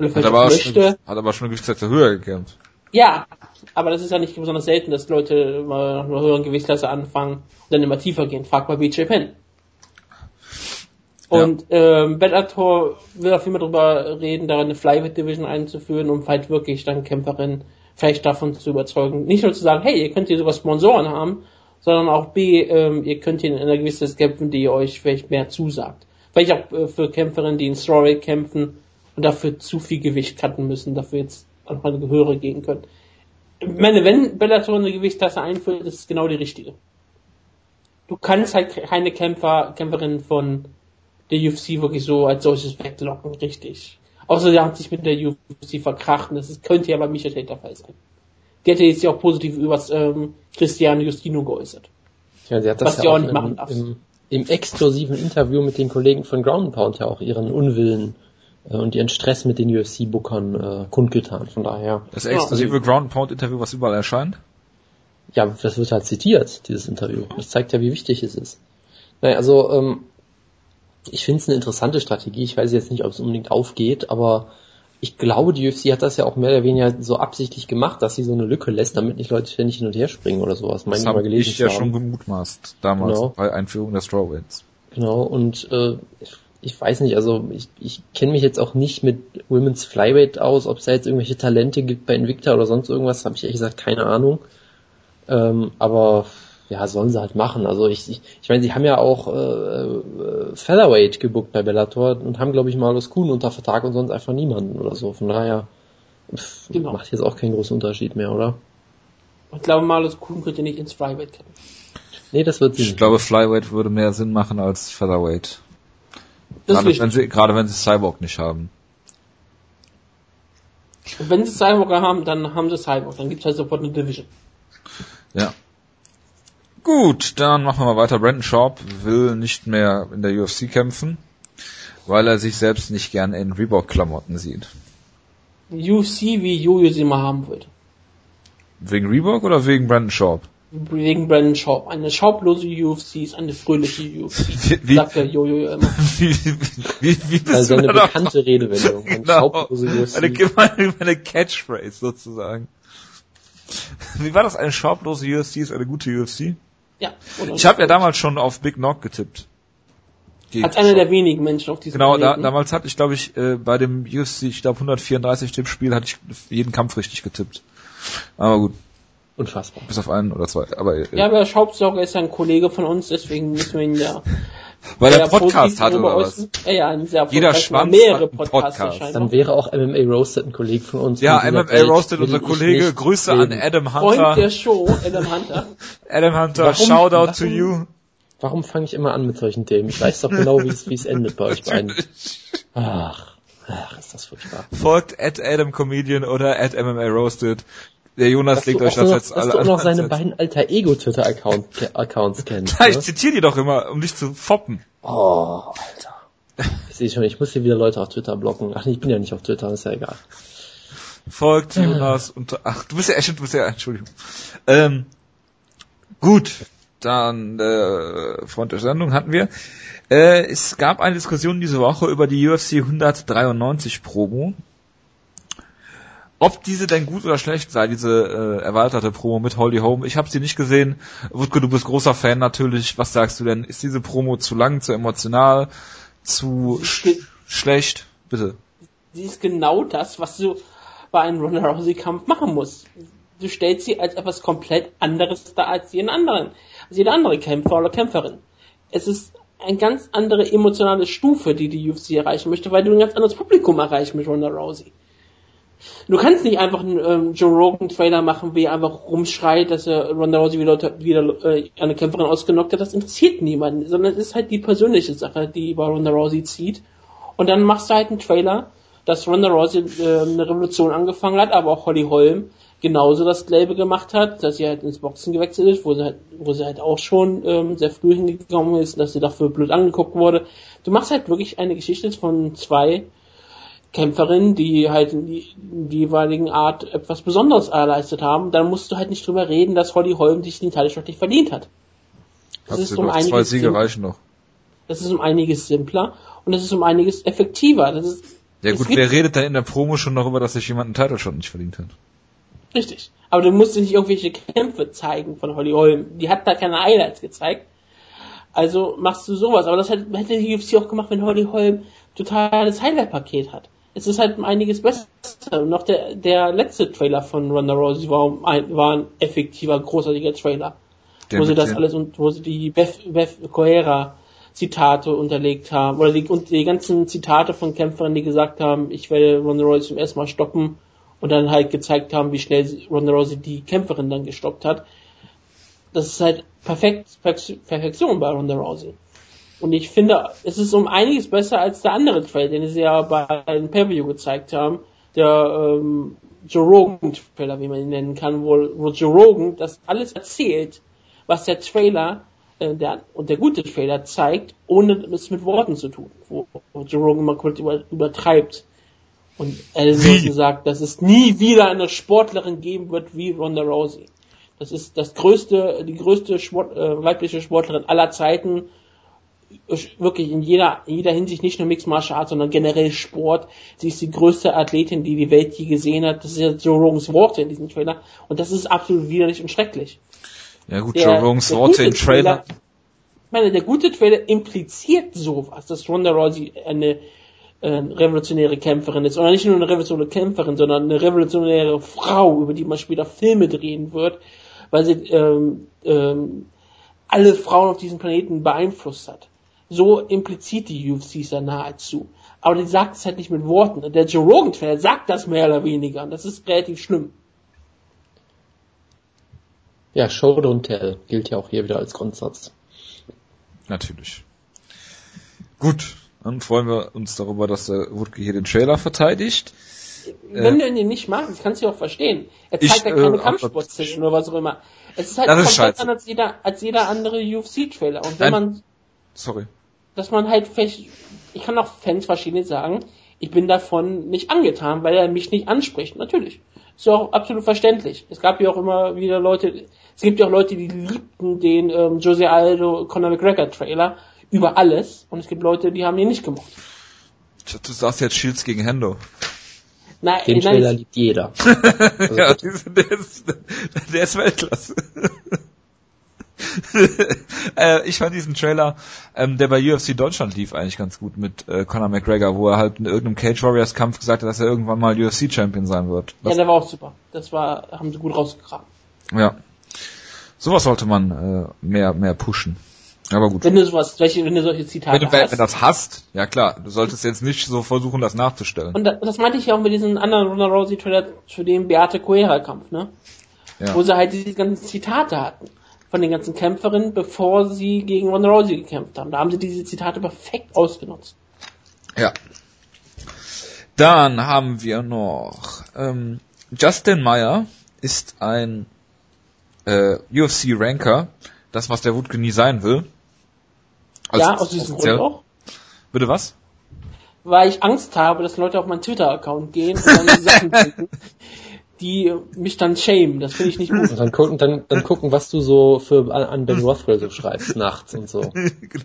Speaker 3: Oder
Speaker 1: Hat
Speaker 3: vielleicht
Speaker 1: aber,
Speaker 3: auch
Speaker 1: auch schon,
Speaker 3: möchte.
Speaker 1: hat aber schon eine Gewichtsklasse höher gekämpft.
Speaker 3: Ja, aber das ist ja nicht besonders selten, dass Leute immer nach einer höheren Gewichtsklasse anfangen und dann immer tiefer gehen. Frag mal BJ Penn. Und ähm, Bellator will auf jeden Fall darüber reden, da eine Flyweight Division einzuführen, um halt wirklich dann Kämpferinnen vielleicht davon zu überzeugen. Nicht nur zu sagen, hey, ihr könnt hier sogar Sponsoren haben, sondern auch B, ähm, ihr könnt hier in einer gewissen kämpfen, die euch vielleicht mehr zusagt. Vielleicht auch äh, für Kämpferinnen, die in Strawweight kämpfen und dafür zu viel Gewicht cutten müssen, dafür jetzt auch mal Gehöre gehen können. Ich meine, wenn Bellator eine Gewichtsklasse einführt, ist es genau die richtige. Du kannst halt keine Kämpfer, Kämpferinnen von der UFC wirklich so als solches weglocken, richtig. Außer sie haben sich mit der UFC verkracht und das ist, könnte ja bei Michael Tate der Fall sein. Die hätte jetzt ja auch positiv über ähm, Cristiano Justino geäußert.
Speaker 2: Ja, sie hat das
Speaker 3: Was
Speaker 2: ja
Speaker 3: auch
Speaker 2: auch
Speaker 3: nicht
Speaker 2: im,
Speaker 3: machen darfst.
Speaker 2: im, im exklusiven Interview mit den Kollegen von Ground and Pound ja auch ihren Unwillen äh, und ihren Stress mit den UFC-Bookern äh, kundgetan. Von daher,
Speaker 1: Das exklusive Ground Pound Interview, was überall erscheint.
Speaker 2: ja, das wird halt zitiert, dieses Interview. Das zeigt ja, wie wichtig es ist. Naja, also ähm, ich finde es eine interessante Strategie. Ich weiß jetzt nicht, ob es unbedingt aufgeht, aber ich glaube, die UFC hat das ja auch mehr oder weniger so absichtlich gemacht, dass sie so eine Lücke lässt, damit nicht Leute ständig hin und her springen oder sowas.
Speaker 1: Das
Speaker 2: ich
Speaker 1: habe
Speaker 2: gelesen
Speaker 1: ich ja schon gemutmaßt damals
Speaker 2: Genau.
Speaker 1: bei Einführung der Strawweights.
Speaker 2: Genau, und äh, ich, ich weiß nicht, also ich, ich kenne mich jetzt auch nicht mit Women's Flyweight aus, ob es da jetzt irgendwelche Talente gibt bei Invicta oder sonst irgendwas, habe ich ehrlich gesagt keine Ahnung. Ähm, aber ja, sollen sie halt machen. Also ich, ich, ich meine, sie haben ja auch äh, äh, Featherweight gebuckt bei Bellator und haben, glaube ich, Marlos Kuhn unter Vertrag und sonst einfach niemanden oder so. Von daher pff,
Speaker 3: Genau.
Speaker 2: macht jetzt auch keinen großen Unterschied mehr, oder?
Speaker 3: Ich glaube, Marlos Kuhn könnte nicht ins Flyweight kämpfen.
Speaker 2: Nee, das wird sie
Speaker 1: Ich
Speaker 2: nicht.
Speaker 1: glaube, Flyweight würde mehr Sinn machen als Featherweight.
Speaker 3: Das ist
Speaker 1: Gerade wenn, sie, gerade wenn sie Cyborg nicht haben.
Speaker 3: Und wenn sie Cyborger haben, dann haben sie Cyborg. Dann gibt es halt sofort eine Division.
Speaker 1: Ja. Gut, dann machen wir mal weiter. Brandon Sharp will nicht mehr in der UFC kämpfen, weil er sich selbst nicht gern in Reebok-Klamotten sieht.
Speaker 3: UFC, wie Jojo sie mal haben wird.
Speaker 1: Wegen Reebok oder wegen Brandon Sharp?
Speaker 3: Wegen Brandon Schaub. Eine schaublose UFC ist eine fröhliche UFC.
Speaker 1: Wie, wie,
Speaker 3: Sagt der Jojo ja immer.
Speaker 1: wie, wie, wie bist
Speaker 2: Also eine
Speaker 1: drauf?
Speaker 2: bekannte Redewendung. Ein
Speaker 1: Genau.
Speaker 2: schaublose UFC.
Speaker 1: Eine, meine Catchphrase sozusagen. Wie war das? Eine schablose UFC ist eine gute UFC?
Speaker 3: Ja.
Speaker 1: Ich habe ja damals schon auf Big Knock getippt.
Speaker 3: Als einer der wenigen Menschen auf diesem
Speaker 1: Genau, da, damals hatte ich, glaube ich, äh, bei dem UFC, ich glaube 134 Tippspiel, hatte ich jeden Kampf richtig getippt. Aber gut,
Speaker 2: Unfassbar.
Speaker 1: bis auf einen oder zwei. Aber äh,
Speaker 3: Ja, aber Schaubsauger ist ja ein Kollege von uns, deswegen müssen wir ihn ja
Speaker 1: Weil
Speaker 3: der
Speaker 1: er Podcast hat oder was?
Speaker 3: Ja, ein sehr
Speaker 1: Jeder Schwanz
Speaker 3: mehrere
Speaker 1: hat einen
Speaker 3: Podcasts
Speaker 1: Podcast.
Speaker 2: Dann wäre auch MMA Roasted ein Kollege von uns.
Speaker 1: Ja, MMA
Speaker 2: Welt
Speaker 1: Roasted, unser Kollege. Grüße an
Speaker 2: reden.
Speaker 1: Adam
Speaker 3: Freund der
Speaker 1: Hunter.
Speaker 3: Show, Adam Hunter.
Speaker 1: Adam Hunter,
Speaker 2: Warum-
Speaker 1: Shoutout to
Speaker 2: warum-
Speaker 1: you.
Speaker 2: Warum fange ich immer an mit solchen Themen? Ich weiß doch genau, wie es wie es endet bei euch beiden. Ach, ach, ist das furchtbar.
Speaker 1: Folgt at Adam Comedian oder at MMA Roasted. Der Jonas
Speaker 2: Dass
Speaker 1: legt euch das
Speaker 2: noch,
Speaker 1: jetzt
Speaker 2: dass
Speaker 1: alle
Speaker 2: du auch noch seine
Speaker 1: Herz.
Speaker 2: beiden alter Ego Twitter Account, Accounts kennst.
Speaker 1: Ja, ich
Speaker 2: Ne?
Speaker 1: zitiere die doch immer, um dich zu foppen.
Speaker 2: Oh, Alter. Ich sehe schon, ich muss hier wieder Leute auf Twitter blocken. Ach, nee, ich bin ja nicht auf Twitter, ist ja egal.
Speaker 1: Folgt Jonas und ach, du bist ja echt, du bist ja, Entschuldigung. Ähm, gut, dann äh, Freund der Sendung hatten wir. Äh, es gab eine Diskussion diese Woche über die UFC 193 Promo. Ob diese denn gut oder schlecht sei, diese äh, erweiterte Promo mit Holly Holm. Ich habe sie nicht gesehen. Wutke, du bist großer Fan natürlich. Was sagst du denn? Ist diese Promo zu lang, zu emotional, zu sch schlecht? Bitte.
Speaker 3: Sie ist genau das, was du bei einem Ronda Rousey Kampf machen musst. Du stellst sie als etwas komplett anderes dar als jeden anderen, als jede andere Kämpfer oder Kämpferin. Es ist eine ganz andere emotionale Stufe, die die UFC erreichen möchte, weil du ein ganz anderes Publikum erreichst mit Ronda Rousey. Du kannst nicht einfach einen ähm, Joe Rogan Trailer machen, wie er einfach rumschreit, dass er Ronda Rousey wieder, wieder äh, eine Kämpferin ausgenockt hat. Das interessiert niemanden, sondern es ist halt die persönliche Sache, die bei Ronda Rousey zieht. Und dann machst du halt einen Trailer, dass Ronda Rousey äh, eine Revolution angefangen hat, aber auch Holly Holm genauso das Gelbe gemacht hat, dass sie halt ins Boxen gewechselt ist, wo sie halt, wo sie halt auch schon ähm, sehr früh hingekommen ist, dass sie dafür blöd angeguckt wurde. Du machst halt wirklich eine Geschichte von zwei Kämpferinnen, die halt in, die, in die jeweiligen Art etwas Besonderes erleistet haben. Dann musst du halt nicht drüber reden, dass Holly Holm sich den Titelshot nicht verdient hat. Das
Speaker 1: Hat
Speaker 3: ist um
Speaker 1: doch zwei
Speaker 3: einiges
Speaker 1: Siege reichen noch.
Speaker 3: das ist um einiges simpler und das ist um einiges effektiver. Das ist
Speaker 1: Ja gut, wer redet da in der Promo schon darüber, dass sich jemand einen Title schon nicht verdient hat?
Speaker 3: Richtig. Aber du musst nicht irgendwelche Kämpfe zeigen von Holly Holm. Die hat da keine Highlights gezeigt. Also machst du sowas. Aber das hätte, hätte die UFC auch gemacht, wenn Holly Holm totales Highlight-Paket hat. Es ist halt einiges besser. Und noch der, der letzte Trailer von Ronda Rousey war, ein, war ein effektiver, großartiger Trailer.
Speaker 1: Der
Speaker 3: wo sie das alles und wo sie die Beth, Beth Coera Zitate unterlegt haben. Oder die, und die ganzen Zitate von Kämpfern, die gesagt haben, ich werde Ronda Rousey zum ersten Mal stoppen und dann halt gezeigt haben, wie schnell Ronda Rousey die Kämpferin dann gestoppt hat. Das ist halt perfekt, Perf- Perfektion bei Ronda Rousey. Und ich finde, es ist um einiges besser als der andere Trailer, den sie ja bei einem Pay-Per-View gezeigt haben. Der ähm, Joe Rogan Trailer, wie man ihn nennen kann, wo, wo Joe Rogan das alles erzählt, was der Trailer äh, der, und der gute Trailer zeigt, ohne es mit Worten zu tun. Wo, wo Joe Rogan immer komplett über, übertreibt. Und? Wilson sagt, dass es nie wieder eine Sportlerin geben wird wie Ronda Rousey. Das ist das größte, die größte Sport, äh, weibliche Sportlerin aller Zeiten. Wirklich in jeder, in jeder Hinsicht nicht nur Mixed Martial Arts, sondern generell Sport. Sie ist die größte Athletin, die die Welt je gesehen hat. Das ist ja Joe Rogans Worte in diesem Trailer. Und das ist absolut widerlich und schrecklich.
Speaker 1: Ja gut,
Speaker 3: Der-
Speaker 1: Joe Rogans Worte im Trailer.
Speaker 3: Ich meine, der gute Trailer impliziert sowas, dass Ronda Rousey eine äh, revolutionäre Kämpferin ist. Oder nicht nur eine revolutionäre Kämpferin, sondern eine revolutionäre Frau, über die man später Filme drehen wird, weil sie ähm, ähm, alle Frauen auf diesem Planeten beeinflusst hat. So impliziert die UFC es ja nahezu. Aber die sagt es halt nicht mit Worten. Der Joe Rogan Trailer sagt das mehr oder weniger. Und das ist relativ schlimm.
Speaker 2: Ja, Show don't tell gilt ja auch hier wieder als Grundsatz.
Speaker 1: Natürlich. Gut, dann freuen wir uns darüber, dass der Wutke hier den Trailer verteidigt.
Speaker 3: Wenn du ihn nicht magst, kannst du auch verstehen. Er
Speaker 1: Ich,
Speaker 3: zeigt ja
Speaker 1: äh,
Speaker 3: keine
Speaker 1: aber-
Speaker 3: Kampfsportszenen oder was auch immer. Es ist halt
Speaker 1: Das
Speaker 3: komplett anders als jeder, als jeder andere UFC-Trailer. Und wenn
Speaker 1: Nein.
Speaker 3: man,
Speaker 1: Sorry.
Speaker 3: dass man halt vielleicht, ich kann auch Fans verschiedene sagen, ich bin davon nicht angetan, weil er mich nicht anspricht. Natürlich. Ist ja auch absolut verständlich. Es gab ja auch immer wieder Leute, es gibt ja auch Leute, die liebten den ähm, Jose Aldo Conor McGregor Trailer über alles und es gibt Leute, die haben ihn nicht gemocht.
Speaker 1: Du sagst jetzt Shields gegen Hendo.
Speaker 3: Nein,
Speaker 2: Den
Speaker 3: nein,
Speaker 2: Trailer liebt jeder. Also
Speaker 1: ja, der ist, der ist Weltklasse. äh, ich fand diesen Trailer, ähm, der bei UFC Deutschland lief, eigentlich ganz gut mit äh, Conor McGregor, wo er halt in irgendeinem Cage Warriors Kampf gesagt hat, dass er irgendwann mal UFC Champion sein wird.
Speaker 3: ja,
Speaker 1: Das,
Speaker 3: der war auch super. Das war, haben sie gut rausgekramt.
Speaker 1: ja. Sowas sollte man äh, mehr mehr pushen. Aber gut.
Speaker 3: Wenn du sowas, welche, wenn du solche Zitate
Speaker 1: Wenn du, wenn
Speaker 3: hast.
Speaker 1: du das hast, ja klar, du solltest jetzt nicht so versuchen, das nachzustellen.
Speaker 3: Und das, das meinte ich ja auch mit diesem anderen Ronda Rousey Trailer für den Beate Coera Kampf, ne?
Speaker 1: Ja.
Speaker 3: Wo sie halt diese ganzen Zitate hatten von den ganzen Kämpferinnen, bevor sie gegen Ronda Rousey gekämpft haben. Da haben sie diese Zitate perfekt ausgenutzt.
Speaker 1: Ja. Dann haben wir noch ähm, Justin Meyer ist ein äh, UFC-Ranker, das was der Wutke nie sein will. Also
Speaker 3: ja, aus diesem
Speaker 1: offiziell-
Speaker 3: Grund auch.
Speaker 1: Bitte was?
Speaker 3: Weil ich Angst habe, dass Leute auf meinen Twitter-Account gehen und dann Sachen klicken, die mich dann shamen. Das finde ich nicht gut.
Speaker 2: Und dann gucken, dann, dann gucken, was du so für an, an Ben Rothwell so schreibst nachts und so.
Speaker 1: genau.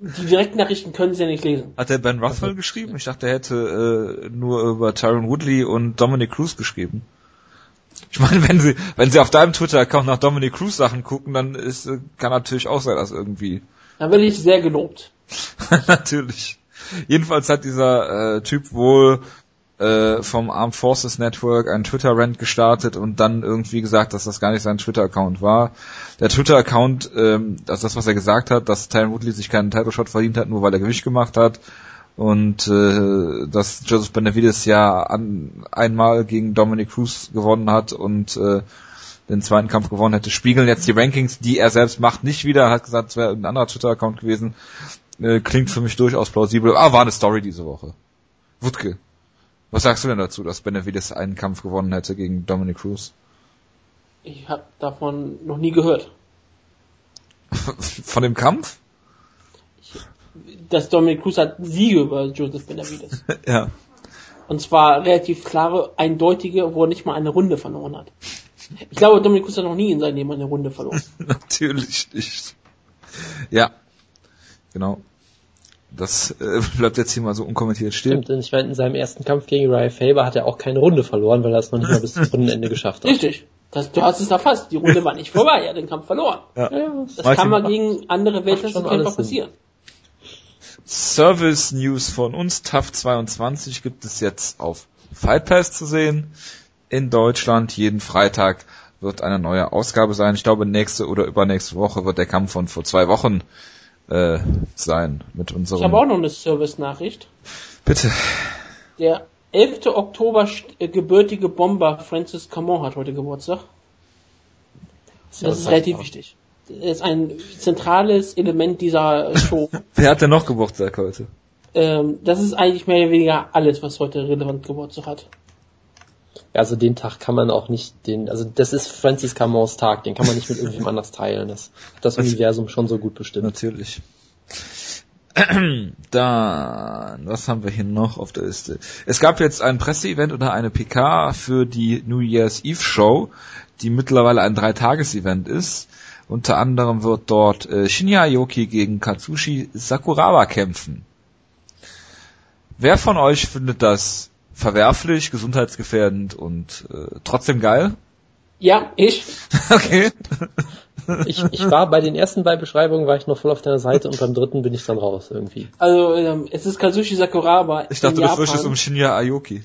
Speaker 3: Die Direktnachrichten können sie ja nicht lesen.
Speaker 1: Hat der Ben Rothwell geschrieben? Ich dachte, er hätte äh, nur über Tyron Woodley und Dominic Cruz geschrieben. Ich meine, wenn sie, wenn sie auf deinem Twitter-Account nach Dominic Cruz Sachen gucken, dann ist, äh, kann natürlich auch sein, dass irgendwie
Speaker 3: Da werde ich sehr gelobt.
Speaker 1: Natürlich. Jedenfalls hat dieser äh, Typ wohl äh, vom Armed Forces Network einen Twitter-Rant gestartet und dann irgendwie gesagt, dass das gar nicht sein Twitter-Account war. Der Twitter-Account, ähm, das ist das, was er gesagt hat, dass Tyron Woodley sich keinen Title-Shot verdient hat, nur weil er Gewicht gemacht hat. Und äh, dass Joseph Benavides ja an, einmal gegen Dominic Cruz gewonnen hat und äh, den zweiten Kampf gewonnen hätte, spiegeln jetzt die Rankings, die er selbst macht, nicht wieder. Er hat gesagt, es wäre ein anderer Twitter-Account gewesen. Äh, klingt für mich durchaus plausibel. Ah, war eine Story diese Woche. Wutke, was sagst du denn dazu, dass Benavides einen Kampf gewonnen hätte gegen Dominic Cruz?
Speaker 3: Ich habe davon noch nie gehört.
Speaker 1: Von dem Kampf?
Speaker 3: Dass Dominic Cruz hat Siege über Joseph Benavides.
Speaker 1: ja.
Speaker 3: Und zwar relativ klare, eindeutige, wo er nicht mal eine Runde verloren hat. Ich glaube, Dominic Cruz hat noch nie in seinem Leben eine Runde verloren.
Speaker 1: Natürlich nicht. Ja. Genau. Das äh, bleibt jetzt hier mal so unkommentiert stehen.
Speaker 2: Stimmt, und ich meine, in seinem ersten Kampf gegen Ryan Faber hat er auch keine Runde verloren, weil er es noch nicht mal bis zum Rundenende geschafft hat.
Speaker 3: Richtig. Das, du hast es erfasst. Die Runde war nicht vorbei. Er hat den Kampf verloren.
Speaker 1: Ja.
Speaker 3: Das
Speaker 1: Martin,
Speaker 3: kann mal
Speaker 1: macht-
Speaker 3: gegen andere
Speaker 2: Sinn.
Speaker 3: passieren.
Speaker 1: Service News von uns, TAF 22 gibt es jetzt auf Fight Pass zu sehen. In Deutschland jeden Freitag wird eine neue Ausgabe sein. Ich glaube, nächste oder übernächste Woche wird der Kampf von vor zwei Wochen äh, sein mit
Speaker 3: Ich
Speaker 1: unserem.
Speaker 3: habe auch noch eine Service-Nachricht.
Speaker 1: Bitte.
Speaker 3: Der 11. Oktober äh, gebürtige Bomber Francis Camon hat heute Geburtstag. Das ist relativ wichtig. Er ist ein zentrales Element dieser Show.
Speaker 1: Wer hat denn noch Geburtstag heute?
Speaker 3: ähm, das ist eigentlich mehr oder weniger alles, was heute relevant Geburtstag hat.
Speaker 2: Also den Tag kann man auch nicht, den, also das ist Francis Camons Tag, den kann man nicht mit irgendjemand anders teilen. Das hat das Universum schon so gut bestimmt.
Speaker 1: Natürlich. Dann, was haben wir hier noch auf der Liste? Es gab jetzt ein Presseevent oder eine PK für die New Year's Eve Show, die mittlerweile ein Dreitages-Event ist. Unter anderem wird dort äh, Shinya Aoki gegen Katsushi Sakuraba kämpfen. Wer von euch findet das verwerflich, gesundheitsgefährdend und äh, trotzdem geil?
Speaker 3: Ja, ich.
Speaker 1: Okay.
Speaker 2: Ich, ich war bei den ersten beiden Beschreibungen war ich noch voll auf deiner Seite und beim dritten bin ich dann raus irgendwie.
Speaker 3: Also ähm, es ist Kazushi Sakuraba
Speaker 1: Ich dachte,
Speaker 3: in
Speaker 1: du
Speaker 3: Japan
Speaker 1: fürchtest um Shinya Aoki.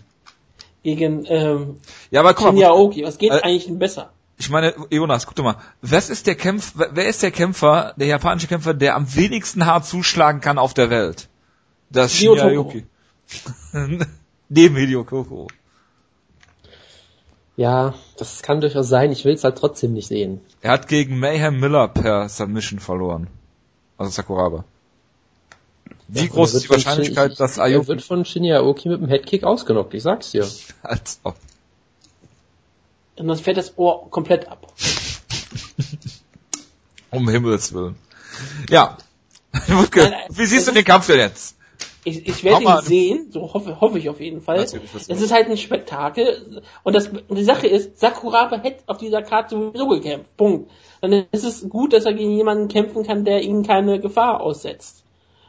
Speaker 3: gegen ähm,
Speaker 1: Ja, aber guck mal,
Speaker 3: Shinya Aoki. Was geht
Speaker 1: Äh,
Speaker 3: eigentlich denn besser?
Speaker 1: Ich meine, Jonas, guck doch mal. Was ist der Kämpf, wer ist der Kämpfer, der japanische Kämpfer, der am wenigsten hart zuschlagen kann auf der Welt? Das ist Shinya. Aoki. Neben Hideo Koko.
Speaker 2: Ja, das kann durchaus sein, ich will es halt trotzdem nicht sehen.
Speaker 1: Er hat gegen Mayhem Miller per Submission verloren. Also Sakuraba. Wie
Speaker 2: Ja,
Speaker 1: groß
Speaker 2: er
Speaker 1: ist die Wahrscheinlichkeit,
Speaker 2: Shin-
Speaker 1: dass
Speaker 2: Er
Speaker 1: Aoki
Speaker 2: wird von Shinya Aoki mit dem Headkick ausgenockt, ich sag's dir.
Speaker 1: als ob.
Speaker 3: Und dann fällt das Ohr komplett ab.
Speaker 1: Um Himmels Willen. Ja. Wutke, Wie siehst du den Kampf denn jetzt?
Speaker 3: Ich, ich werde ihn sehen, so hoffe, hoffe ich auf jeden Fall. Es ist halt ein Spektakel. Und, das, und die Sache ist, Sakuraba hätte auf dieser Karte sowieso gekämpft. Punkt. Dann ist es gut, dass er gegen jemanden kämpfen kann, der ihm keine Gefahr aussetzt.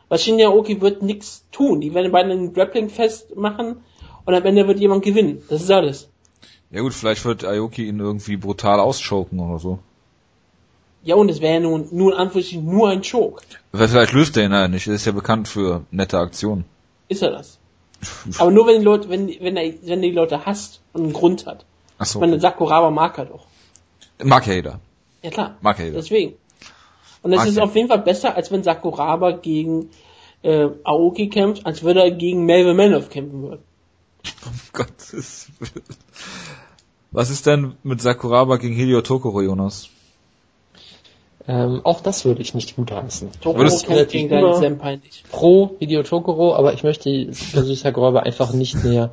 Speaker 3: Weil Shinya Aoki wird nichts tun. Die werden beide ein Grappling festmachen und am Ende wird jemand gewinnen. Das ist alles.
Speaker 1: Ja gut, vielleicht wird Aoki ihn irgendwie brutal ausschoken oder so.
Speaker 3: Ja, und es wäre ja nun, nur in Anführungsstrichen nur ein Choke.
Speaker 1: Weil Vielleicht löst er ihn ja nicht. Er ist ja bekannt für nette Aktionen.
Speaker 3: Ist er das? Aber nur wenn die Leute, wenn, wenn er, wenn er die Leute hasst und einen Grund hat.
Speaker 1: Achso.
Speaker 3: Ich meine, Sakuraba mag er doch.
Speaker 1: Mag ja jeder.
Speaker 3: Ja klar.
Speaker 1: Mag ja jeder.
Speaker 3: Deswegen. Und es ist auf jeden Fall besser, als wenn Sakuraba gegen äh, Aoki kämpft, als würde er gegen Melvin Manoff kämpfen würde.
Speaker 1: Um Gottes Willen. Was ist denn mit Sakuraba gegen Hideo Tokoro, Jonas?
Speaker 2: Ähm, auch das würde ich nicht gut heißen.
Speaker 3: Tokoro kämpft gegen deinen Senpai nicht.
Speaker 2: Pro Hideo Tokoro, aber ich möchte Kazuya Sakuraba einfach nicht näher.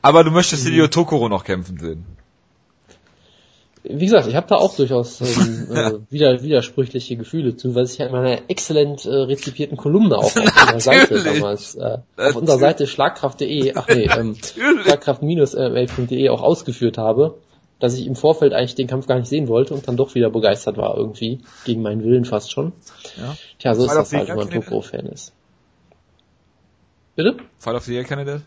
Speaker 1: Aber du möchtest Hideo Tokoro noch kämpfen sehen.
Speaker 2: Wie gesagt, ich habe da auch durchaus ähm, äh, wieder, widersprüchliche Gefühle zu, weil ich ja in meiner exzellent äh, rezipierten Kolumne auch auf unserer Seite damals, äh, auf unserer Seite schlagkraft.de, ach nee, ähm,
Speaker 1: Natürlich.
Speaker 2: schlagkraft-mail.de auch ausgeführt habe, dass ich im Vorfeld eigentlich den Kampf gar nicht sehen wollte und dann doch wieder begeistert war irgendwie, gegen meinen Willen fast schon.
Speaker 1: Ja.
Speaker 2: Tja, so ist
Speaker 1: Fight of
Speaker 2: das halt, wenn man? Tokoro-Fan ist. Bitte?
Speaker 1: Fight of the Year Candidate?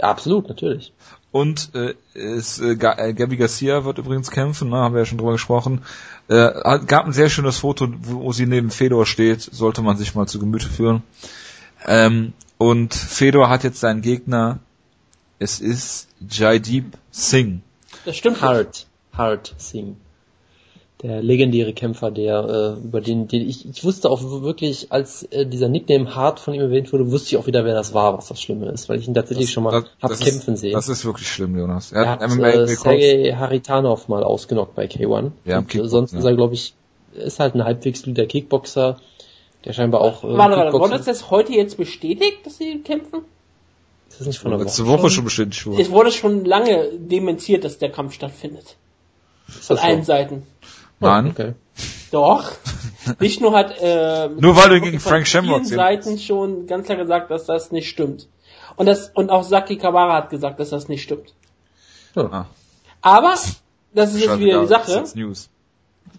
Speaker 2: Ja, absolut, natürlich.
Speaker 1: Und äh, es, äh, äh, Gabby Garcia wird übrigens kämpfen, ne, haben wir ja schon drüber gesprochen. Äh, gab ein sehr schönes Foto, wo, wo sie neben Fedor steht, sollte man sich mal zu Gemüte führen. Ähm, und Fedor hat jetzt seinen Gegner, es ist Jaideep Singh.
Speaker 3: Das stimmt.
Speaker 2: Hart, Hart Singh. Der legendäre Kämpfer, der, äh, über den, den ich, ich wusste auch wirklich, als äh, dieser Nickname Hart von ihm erwähnt wurde, wusste ich auch wieder, wer das war, was das Schlimme ist, weil ich ihn tatsächlich schon mal hab
Speaker 1: das
Speaker 2: kämpfen
Speaker 1: ist,
Speaker 2: sehen.
Speaker 1: Das ist wirklich schlimm, Jonas.
Speaker 2: er
Speaker 1: Er
Speaker 2: hat
Speaker 1: hat
Speaker 2: äh. Sergei Haritanov mal ausgenockt bei K1.
Speaker 1: Ja,
Speaker 2: Und, äh, sonst
Speaker 1: ja.
Speaker 2: ist er, glaube ich, ist halt ein halbwegs guter Kickboxer, der scheinbar auch äh,
Speaker 3: Warte, warte, wurde das heute jetzt bestätigt, dass sie kämpfen?
Speaker 2: Ist das nicht von der Woche?
Speaker 1: letzte Woche schon bestätigt wurde.
Speaker 3: Es wurde schon lange dementiert, dass der Kampf stattfindet.
Speaker 2: Ist
Speaker 3: Von
Speaker 2: das so?
Speaker 3: allen Seiten.
Speaker 1: Nein.
Speaker 2: Okay.
Speaker 3: Doch. Nicht nur hat äh,
Speaker 1: Nur weil du gegen Frank Shamrock.
Speaker 3: Seiten schon ganz klar gesagt, dass das nicht stimmt. Und das und auch Saki Kawara hat gesagt, dass das nicht stimmt.
Speaker 1: Ah,
Speaker 3: Aber das ist jetzt wieder die
Speaker 1: scheißegal, das ist
Speaker 3: Sache.
Speaker 1: jetzt News.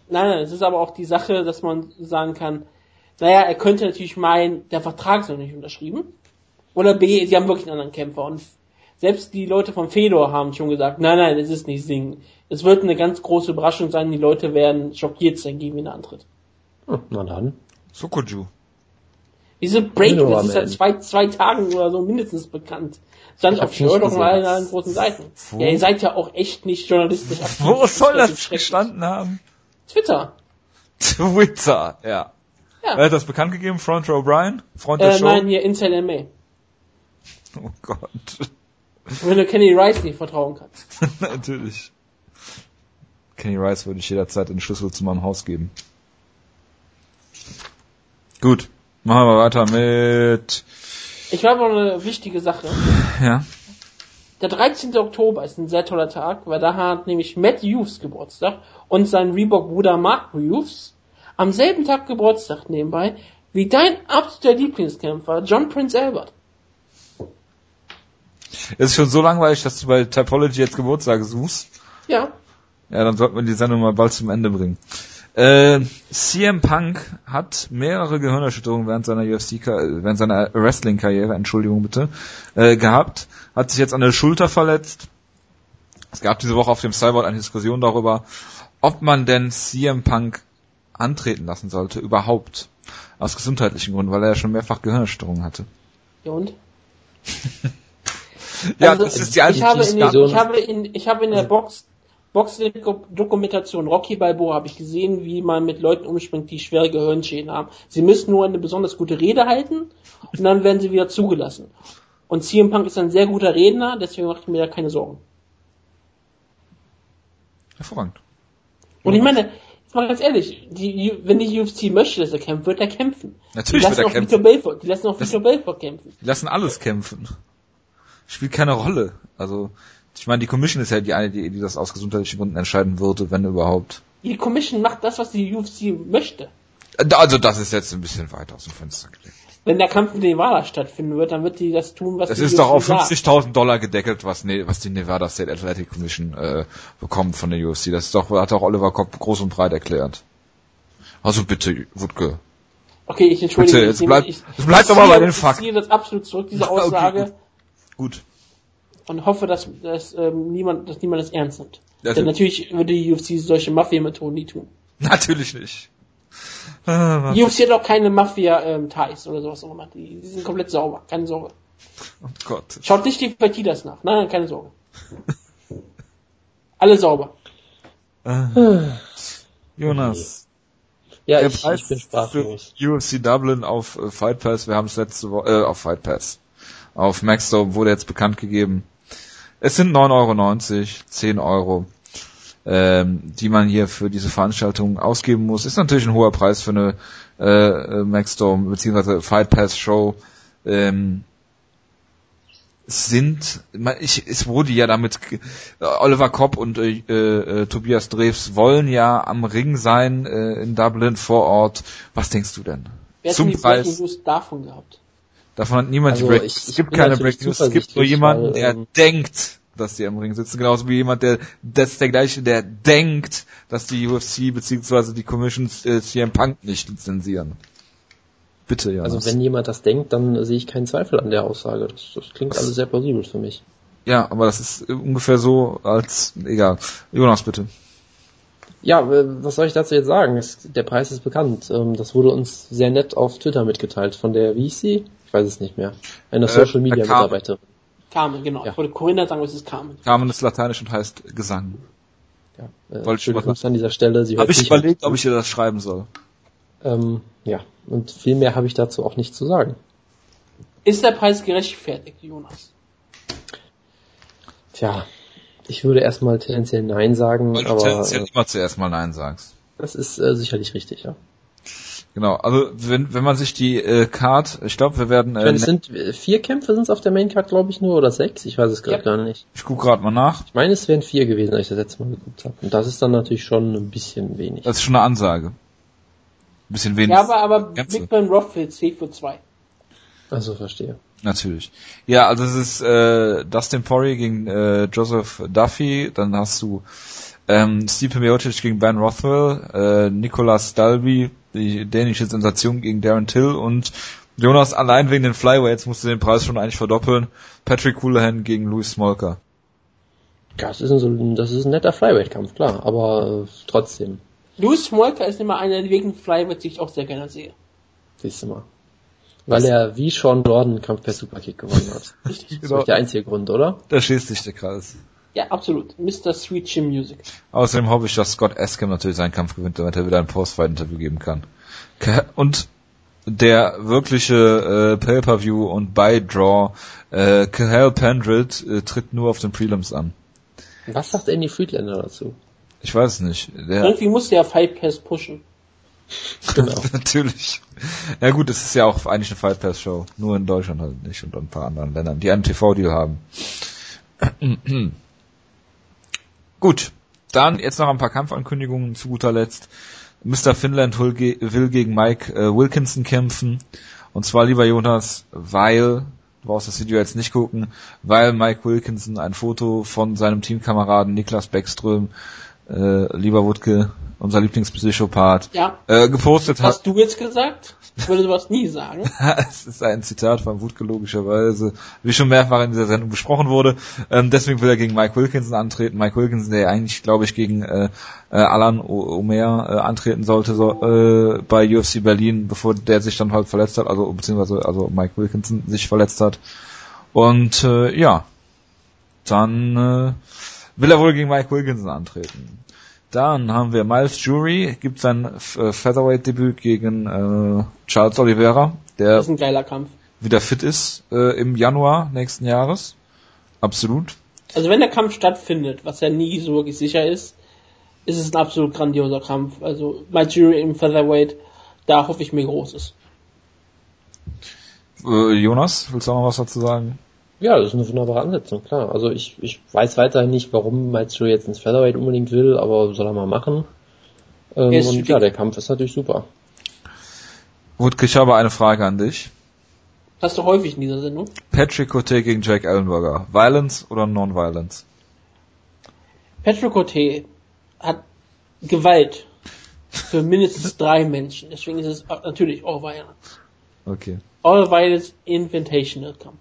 Speaker 3: Nein, nein, es ist aber auch die Sache, dass man sagen kann, naja, er könnte natürlich meinen, der Vertrag ist noch nicht unterschrieben. Oder B, sie haben wirklich einen anderen Kämpfer. Und selbst die Leute von Fedor haben schon gesagt, nein, nein, es ist nicht Singen. Es wird eine ganz große Überraschung sein, die Leute werden schockiert sein, gegen er antritt.
Speaker 2: Hm, na dann.
Speaker 1: Sokoju.
Speaker 3: Diese Break, das ist seit zwei, zwei Tagen oder so mindestens bekannt. Stand auf Shirt auf
Speaker 2: gesehen.
Speaker 3: allen, großen Seiten.
Speaker 1: Wo?
Speaker 3: Ja, ihr seid ja auch echt nicht journalistisch aktiv.
Speaker 1: Wo soll das gestanden haben?
Speaker 3: Twitter.
Speaker 1: Twitter, ja.
Speaker 3: Ja.
Speaker 1: Wer hat das bekannt gegeben? Front Row Brian? Front der
Speaker 3: Äh,
Speaker 1: Show?
Speaker 3: nein, hier Inside MA.
Speaker 1: Oh Gott.
Speaker 3: Wenn du Kenny Rice nicht vertrauen kannst.
Speaker 1: Natürlich. Kenny Rice würde ich jederzeit den Schlüssel zu meinem Haus geben. Gut. Machen wir weiter mit,
Speaker 3: Ich habe noch eine wichtige Sache.
Speaker 1: ja.
Speaker 3: Der 13. Oktober ist ein sehr toller Tag, weil da hat nämlich Matt Hughes Geburtstag und sein Reebok-Bruder Mark Hughes am selben Tag Geburtstag nebenbei wie dein absoluter Lieblingskämpfer John Prince Albert.
Speaker 1: Es ist schon so langweilig, dass du bei Typology jetzt Geburtstage suchst.
Speaker 3: Ja,
Speaker 1: Ja, dann sollten wir die Sendung mal bald zum Ende bringen. Äh, CM Punk hat mehrere Gehirnerschütterungen während seiner UFC, während seiner Wrestling-Karriere, Entschuldigung bitte, äh, gehabt. Hat sich jetzt an der Schulter verletzt. Es gab diese Woche auf dem Cyborg eine Diskussion darüber, ob man denn CM Punk antreten lassen sollte, überhaupt. Aus gesundheitlichen Gründen, weil er ja schon mehrfach Gehirnerschütterungen hatte.
Speaker 3: ja und?
Speaker 1: Ja,
Speaker 3: Also,
Speaker 1: das ist die alte
Speaker 3: ich habe, in, ich habe in, ich habe in der Box, Box-Dokumentation Rocky Balboa habe ich gesehen, wie man mit Leuten umspringt, die schwere Gehirnschäden haben. Sie müssen nur eine besonders gute Rede halten und dann werden sie wieder zugelassen. Und CM Punk ist ein sehr guter Redner, deswegen mache ich mir da keine Sorgen.
Speaker 1: Hervorragend.
Speaker 3: Und ich meine, jetzt mal ganz ehrlich, die, wenn die UFC möchte, dass er kämpft, wird er kämpfen.
Speaker 1: Natürlich
Speaker 3: die
Speaker 1: wird
Speaker 3: lassen
Speaker 1: er
Speaker 3: auch
Speaker 1: kämpfen.
Speaker 3: Vitor Belfort, die lassen auch Vitor Belfort kämpfen.
Speaker 1: Die lassen alles kämpfen. Spielt keine Rolle. Also, ich meine, die Commission ist ja die eine, die, die das aus gesundheitlichen Gründen entscheiden würde, wenn überhaupt.
Speaker 3: Die Commission macht das, was die UFC möchte.
Speaker 1: Also, das ist jetzt ein bisschen weit aus dem Fenster gelegt.
Speaker 3: Wenn der Kampf in Nevada stattfinden wird, dann wird die das tun, was
Speaker 1: Das
Speaker 3: die
Speaker 1: ist doch auf
Speaker 3: sagt.
Speaker 1: 50.000 Dollar gedeckelt, was, ne, was die Nevada State Athletic Commission äh, bekommt von der UFC. Das ist doch, hat auch Oliver Kopp groß und breit erklärt. Also bitte, Wutke.
Speaker 3: Okay, ich entschuldige
Speaker 1: Bitte,
Speaker 3: mich.
Speaker 1: jetzt
Speaker 3: Ich
Speaker 1: bleib-
Speaker 3: ich, ich
Speaker 1: doch mal bei
Speaker 3: ziehe-
Speaker 1: den
Speaker 3: Ich
Speaker 1: Fakten.
Speaker 3: ziehe das absolut zurück, diese
Speaker 1: Okay,
Speaker 3: Aussage,
Speaker 1: Gut.
Speaker 3: und hoffe, dass, dass, ähm, niemand, dass niemand das ernst nimmt.
Speaker 1: Also-
Speaker 3: Denn natürlich würde die UFC solche Mafia-Methoden nie tun.
Speaker 1: Natürlich nicht. Ah,
Speaker 3: Die UFC hat auch keine Mafia-Ties oder sowas auch immer. Die, die sind komplett sauber, keine Sorge.
Speaker 1: Oh Gott.
Speaker 3: Schaut nicht die Partidas nach. Nein, nein, keine Sorge. Alle sauber.
Speaker 1: Ah. Jonas.
Speaker 2: Ja, ich, ich bin sprachlos.
Speaker 1: für UFC Dublin auf äh, Fight Pass, wir haben es letzte Woche, äh, auf Fight Pass. Auf Maxdome wurde jetzt bekannt gegeben. Es sind 9,90 Euro, 10 Euro, ähm, die man hier für diese Veranstaltung ausgeben muss. Ist natürlich ein hoher Preis für eine äh, äh, Maxdome bzw. Fight Pass Show. Ähm, sind, ich, es wurde ja damit, Oliver Kopp und äh, äh, Tobias Drews wollen ja am Ring sein äh, in Dublin vor Ort. Was denkst du denn?
Speaker 3: Wer hat
Speaker 1: Zum
Speaker 3: die
Speaker 1: Preis.
Speaker 3: Davon gehabt?
Speaker 1: Davon hat niemand
Speaker 2: Also
Speaker 1: die Break
Speaker 2: ich-
Speaker 1: Es
Speaker 2: ich
Speaker 1: gibt
Speaker 2: bin
Speaker 1: keine Breaking News. Es gibt nur jemanden, der
Speaker 2: ähm,
Speaker 1: denkt, dass die am Ring sitzen. Genauso wie jemand, der, das ist der gleiche, der denkt, dass die UFC bzw. die Commissions äh, CM Punk nicht lizenzieren. Bitte, ja.
Speaker 2: Also wenn jemand das denkt, dann sehe ich keinen Zweifel an der Aussage. Das, das klingt alles sehr plausibel für mich.
Speaker 1: ja, aber das ist ungefähr so als, egal. Jonas, bitte.
Speaker 2: Ja, äh, was soll ich dazu jetzt sagen? Es, der Preis ist bekannt. Ähm, Das wurde uns sehr nett auf Twitter mitgeteilt von der, wie hieß sie? Ich weiß es nicht mehr. Eine
Speaker 1: Äh,
Speaker 2: Social Media
Speaker 1: Carmen.
Speaker 2: Mitarbeiterin.
Speaker 3: Carmen, genau.
Speaker 2: Ja.
Speaker 3: Ich wollte Corinna sagen, es ist Carmen.
Speaker 1: Carmen ist lateinisch und heißt Gesang.
Speaker 2: Ja, äh,
Speaker 1: Wollte
Speaker 2: an dieser Stelle. Sie
Speaker 1: Habe
Speaker 2: hört
Speaker 1: ich überlegt, ob ich dir das schreiben soll.
Speaker 2: Ähm, ja, und viel mehr habe ich dazu auch nicht zu sagen.
Speaker 3: Ist der Preis gerechtfertigt, Jonas?
Speaker 2: Tja, ich würde erstmal tendenziell Nein sagen,
Speaker 1: Weil du
Speaker 2: aber
Speaker 1: tendenziell
Speaker 2: äh,
Speaker 1: immer zuerst mal Nein sagst.
Speaker 2: das ist äh, sicherlich richtig, ja.
Speaker 1: Genau, also wenn, wenn man sich die äh, Card, ich glaube, wir werden,
Speaker 2: Ich meine,
Speaker 1: äh,
Speaker 2: es sind äh, vier Kämpfe sind es auf der Maincard, glaube ich, nur oder sechs. Ich weiß es gerade
Speaker 3: Ja.
Speaker 2: gar nicht.
Speaker 1: ich gucke gerade mal nach.
Speaker 2: Ich meine, es wären vier gewesen, als ich das letzte Mal geguckt habe. Und das ist dann natürlich schon ein bisschen wenig.
Speaker 1: Das ist schon eine Ansage. Ein bisschen wenig.
Speaker 3: Ja, aber, aber. Big Ben Rothfield zählt für zwei.
Speaker 2: Also verstehe.
Speaker 1: Natürlich. Ja, also es ist äh, Dustin Poirier gegen äh, Joseph Duffy, dann hast du ähm, Stipe Miocic gegen Ben Rothwell, äh, Nicolas Dalby, die dänische Sensation gegen Darren Till und Jonas allein wegen den Flyweights musste den Preis schon eigentlich verdoppeln. Patrick Houlihan gegen Louis Smolka.
Speaker 2: Ja, das ist ein, das ist ein netter Flyweight-Kampf, klar, aber äh, trotzdem,
Speaker 3: Louis Smolka ist immer einer der wegen Flyweight, die ich auch sehr gerne sehe.
Speaker 2: siehst du mal. Weil er wie Sean Jordan einen Kampf per Superkick gewonnen hat.
Speaker 3: Richtig.
Speaker 2: Das ist der einzige Grund, oder?
Speaker 1: Da schließt sich der Kreis.
Speaker 3: Ja, absolut. Mr. Sweet Chin Music.
Speaker 1: Außerdem hoffe ich, dass Scott Eskham natürlich seinen Kampf gewinnt, damit er wieder ein Post-Fight-Interview geben kann. Und der wirkliche äh, Pay-Per-View und Buy-Draw, äh, Kahal Pendrit äh, tritt nur auf den Prelims an.
Speaker 2: Was sagt Andy Friedlander dazu?
Speaker 1: Ich weiß es nicht. Der,
Speaker 3: Irgendwie muss der Fight Pass pushen.
Speaker 2: Genau.
Speaker 1: natürlich. Ja gut, es ist ja auch eigentlich eine Fight Pass Show. Nur in Deutschland halt nicht und ein paar anderen Ländern, die einen TV-Deal haben. gut. Dann jetzt noch ein paar Kampfankündigungen zu guter Letzt. Mr. Finland will, ge will gegen Mike äh, Wilkinson kämpfen. Und zwar lieber Jonas, weil, du brauchst das Video jetzt nicht gucken, weil Mike Wilkinson ein Foto von seinem Teamkameraden Niklas Beckström, äh, lieber Wutke, unser Lieblingspsychopath,
Speaker 3: Ja.
Speaker 1: äh, gepostet hat.
Speaker 3: Hast du jetzt gesagt? Ich würde sowas nie sagen.
Speaker 1: es ist ein Zitat von Wutke logischerweise, wie schon mehrfach in dieser Sendung besprochen wurde. Ähm, deswegen will er gegen Mike Wilkinson antreten. Mike Wilkinson, der eigentlich, glaube ich, gegen äh, äh, Alan O- Omer äh, antreten sollte so, äh, bei UFC Berlin, bevor der sich dann halt verletzt hat, also beziehungsweise also Mike Wilkinson sich verletzt hat. Und äh, ja, dann äh, will er wohl gegen Mike Wilkinson antreten. Dann haben wir Miles Jury, gibt sein äh, Featherweight-Debüt gegen äh, Charles Oliveira, der
Speaker 3: Das ist ein geiler Kampf.
Speaker 1: wieder fit ist äh, im Januar nächsten Jahres. Absolut.
Speaker 3: Also wenn der Kampf stattfindet, was ja nie so wirklich sicher ist, ist es ein absolut grandioser Kampf. Also Mike Jury im Featherweight, da hoffe ich mir Großes.
Speaker 1: Äh, Jonas, willst du auch noch was dazu sagen?
Speaker 2: Ja, das ist eine wunderbare Ansetzung, klar. Also ich, ich weiß weiterhin nicht, warum Maestro jetzt ins Featherweight unbedingt will, aber soll er mal machen. Ähm, und ja, der Kampf ist natürlich super.
Speaker 1: Wutke, ich habe eine Frage an dich.
Speaker 3: Hast du häufig in dieser Sendung?
Speaker 1: Patrick Cote gegen Jake Ellenberger. Violence oder Non-Violence?
Speaker 3: Patrick Cote hat Gewalt für mindestens drei Menschen. Deswegen ist es natürlich All Violence.
Speaker 1: Okay.
Speaker 3: All Violence Invitational Kampf.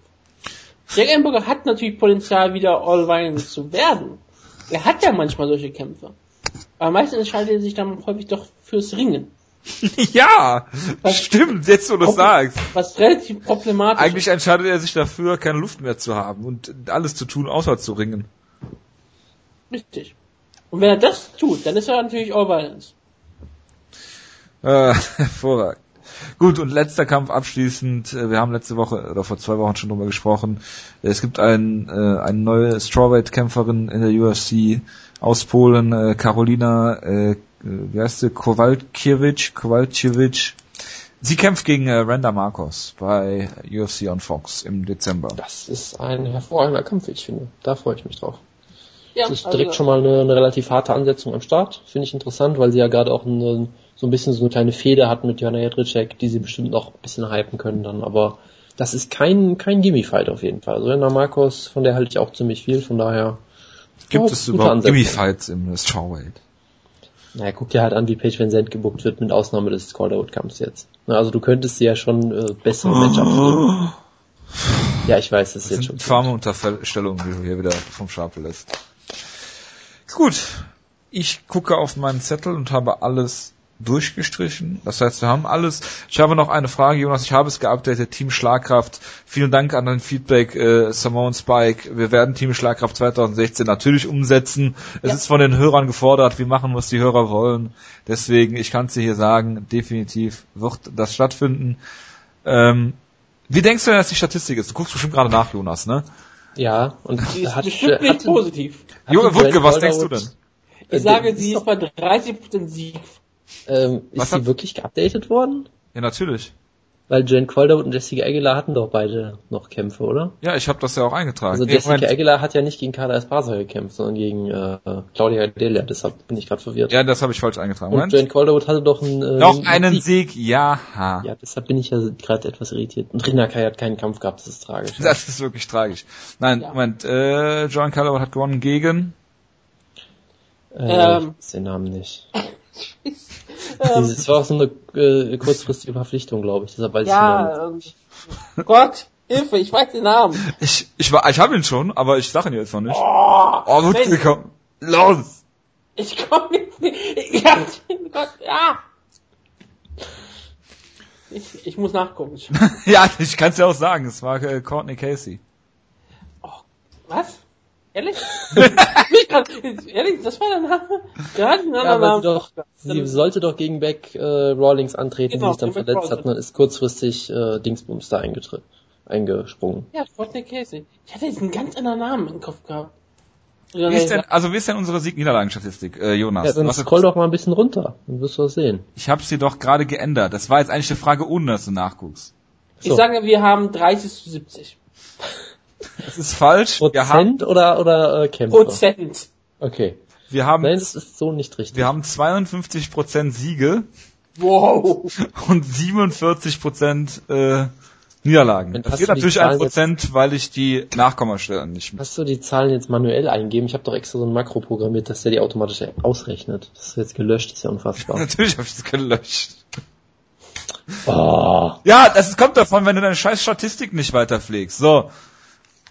Speaker 3: Amberger hat natürlich Potenzial, wieder All Violence zu werden. Er hat ja manchmal solche Kämpfe. Aber meistens entscheidet er sich dann häufig doch fürs Ringen.
Speaker 1: ja,
Speaker 3: Was-
Speaker 1: stimmt, jetzt wo du sagst.
Speaker 3: Was relativ problematisch
Speaker 1: Eigentlich entscheidet er sich dafür, keine Luft mehr zu haben und alles zu tun, außer zu ringen.
Speaker 3: Richtig. Und wenn er das tut, dann ist er natürlich All Violence.
Speaker 1: Äh, hervorragend. Gut, und letzter Kampf abschließend. Äh, Wir haben letzte Woche oder vor zwei Wochen schon drüber gesprochen. Es gibt ein, äh, eine neue Strawweight-Kämpferin in der UFC aus Polen, äh, Carolina, äh, wie heißt sie, Kowalkiewicz, Kowalkiewicz. Sie kämpft gegen äh, Randa Marcos bei UFC on Fox im Dezember.
Speaker 2: Das ist ein hervorragender Kampf, wie ich finde. Da freue ich mich drauf.
Speaker 3: Ja,
Speaker 2: Das ist direkt schon mal eine, eine relativ harte Ansetzung am Start. Finde ich interessant, weil sie ja gerade auch eine, so ein bisschen so eine kleine Fehde hat mit Joanna Jedrzejczyk, die sie bestimmt noch ein bisschen hypen können dann. Aber das ist kein, kein Gimme-Fight auf jeden Fall. Also Renda Marcos, von der halte ich auch ziemlich viel, von daher.
Speaker 1: Gibt es überhaupt. Gimme-Fights im Strawweight?
Speaker 2: Naja, guck dir halt an, wie Paige Van Zandt gebuckt wird, mit Ausnahme des Calderwood-Kampfs jetzt. Na, also du könntest sie ja schon äh, bessere Matchups geben. Ja, ich weiß, das ist
Speaker 1: Das
Speaker 2: jetzt
Speaker 1: sind
Speaker 2: schon.
Speaker 1: farme Unterstellungen, die du hier wieder vom Stapel lässt. Gut. Ich gucke auf meinen Zettel und habe alles durchgestrichen. Das heißt, wir haben alles. Ich habe noch eine Frage, Jonas. Ich habe es geupdatet. Team Schlagkraft. Vielen Dank an dein Feedback, äh, Simone Spike. Wir werden Team Schlagkraft 2016 natürlich umsetzen. Es
Speaker 3: Ja.
Speaker 1: ist von den Hörern gefordert. Wir machen, was die Hörer wollen. Deswegen, ich kann es dir hier sagen, definitiv wird das stattfinden. Ähm, wie denkst du denn, dass die Statistik ist? Du guckst bestimmt gerade nach, Jonas, ne?
Speaker 2: Ja, und
Speaker 3: Die ist
Speaker 2: hat,
Speaker 3: bestimmt nicht
Speaker 2: hatte-
Speaker 3: positiv.
Speaker 1: Junge, Wutke, was denkst du denn?
Speaker 3: Ich
Speaker 2: Äh,
Speaker 3: sage, sie
Speaker 2: ist
Speaker 3: ist bei 30% Sieg.
Speaker 2: Ähm,
Speaker 1: Was
Speaker 2: ist sie wirklich geupdatet worden?
Speaker 1: Ja, natürlich.
Speaker 2: Weil Jane Calderwood und Jessica Aguilar hatten doch beide noch Kämpfe, oder?
Speaker 1: Ja, ich habe das ja auch eingetragen.
Speaker 2: Also Jessica
Speaker 1: Moment.
Speaker 2: Aguilar hat ja nicht gegen Carla Esparza gekämpft, sondern gegen äh, Claudia Delia, deshalb bin ich gerade verwirrt.
Speaker 1: ja, das habe ich falsch eingetragen.
Speaker 2: und
Speaker 1: Moment.
Speaker 2: Jane Calderwood hatte doch einen, äh,
Speaker 1: Noch einen Sieg, ja.
Speaker 2: Ja, deshalb bin ich ja gerade etwas irritiert. Und Rina Kai hat keinen Kampf gehabt, das ist tragisch.
Speaker 1: Das ist wirklich tragisch. Nein,
Speaker 3: Ja.
Speaker 1: Moment, äh, John Calloway hat gewonnen gegen
Speaker 2: Äh,
Speaker 3: Ähm.
Speaker 2: ich weiß den Namen nicht.
Speaker 3: Ähm,
Speaker 2: Das war auch so eine äh, kurzfristige Verpflichtung, glaube ich. Deshalb weiß ich
Speaker 3: ja, ähm, Gott, Hilfe, ich weiß den Namen.
Speaker 1: Ich ich war ich habe ihn schon, aber ich sage ihn jetzt noch nicht.
Speaker 3: Oh,
Speaker 1: Oh, gut
Speaker 3: Mensch,
Speaker 1: gekommen. Los.
Speaker 3: Ich komme jetzt nicht. Ja, Gott, ja. Ich, ich muss nachgucken.
Speaker 1: ja, ich kann es ja auch sagen, es war äh, Courtney Casey.
Speaker 3: Was? Ehrlich? Ich kann- Ehrlich, das war der Name? Der hat einen
Speaker 2: Ja,
Speaker 3: anderen
Speaker 2: aber sie,
Speaker 3: Namen.
Speaker 2: doch, sie sollte doch gegen Beck äh, Rawlings antreten,
Speaker 3: Genau,
Speaker 2: die sich dann verletzt hat und dann ist kurzfristig äh, Dingsbums da eingetritt, eingesprungen.
Speaker 3: Ja, Courtney Casey. Ich hatte jetzt einen ganz anderen Namen im Kopf gehabt.
Speaker 1: Wie ist denn, also wie ist denn unsere Sieg-Niederlagen-Statistik, äh, Jonas?
Speaker 2: Ja, dann
Speaker 1: Was-
Speaker 2: scroll doch mal ein bisschen runter, dann wirst du das sehen.
Speaker 1: ich habe sie doch gerade geändert. Das war jetzt eigentlich eine Frage, ohne dass du nachguckst.
Speaker 3: Ich
Speaker 2: So.
Speaker 3: sage, wir haben 30 zu 70.
Speaker 1: Das ist falsch. Wir haben,
Speaker 2: Prozent oder, oder äh, Kämpfer?
Speaker 3: Prozent.
Speaker 2: Okay.
Speaker 1: wir haben,
Speaker 2: Nein, das ist so nicht richtig.
Speaker 1: wir haben 52% Siege
Speaker 3: Wow.
Speaker 1: und 47% äh, Niederlagen.
Speaker 2: Und
Speaker 1: Das geht natürlich ein Prozent, weil ich die Nachkommastellen nicht mit.
Speaker 2: Hast du die Zahlen jetzt manuell eingeben? Ich habe doch extra so ein Makro programmiert, dass der die automatisch ausrechnet. Das ist jetzt gelöscht, ist ja unfassbar.
Speaker 1: Natürlich habe ich das gelöscht.
Speaker 2: oh.
Speaker 1: Ja, das kommt davon, wenn du deine scheiß Statistik nicht weiterpflegst. So.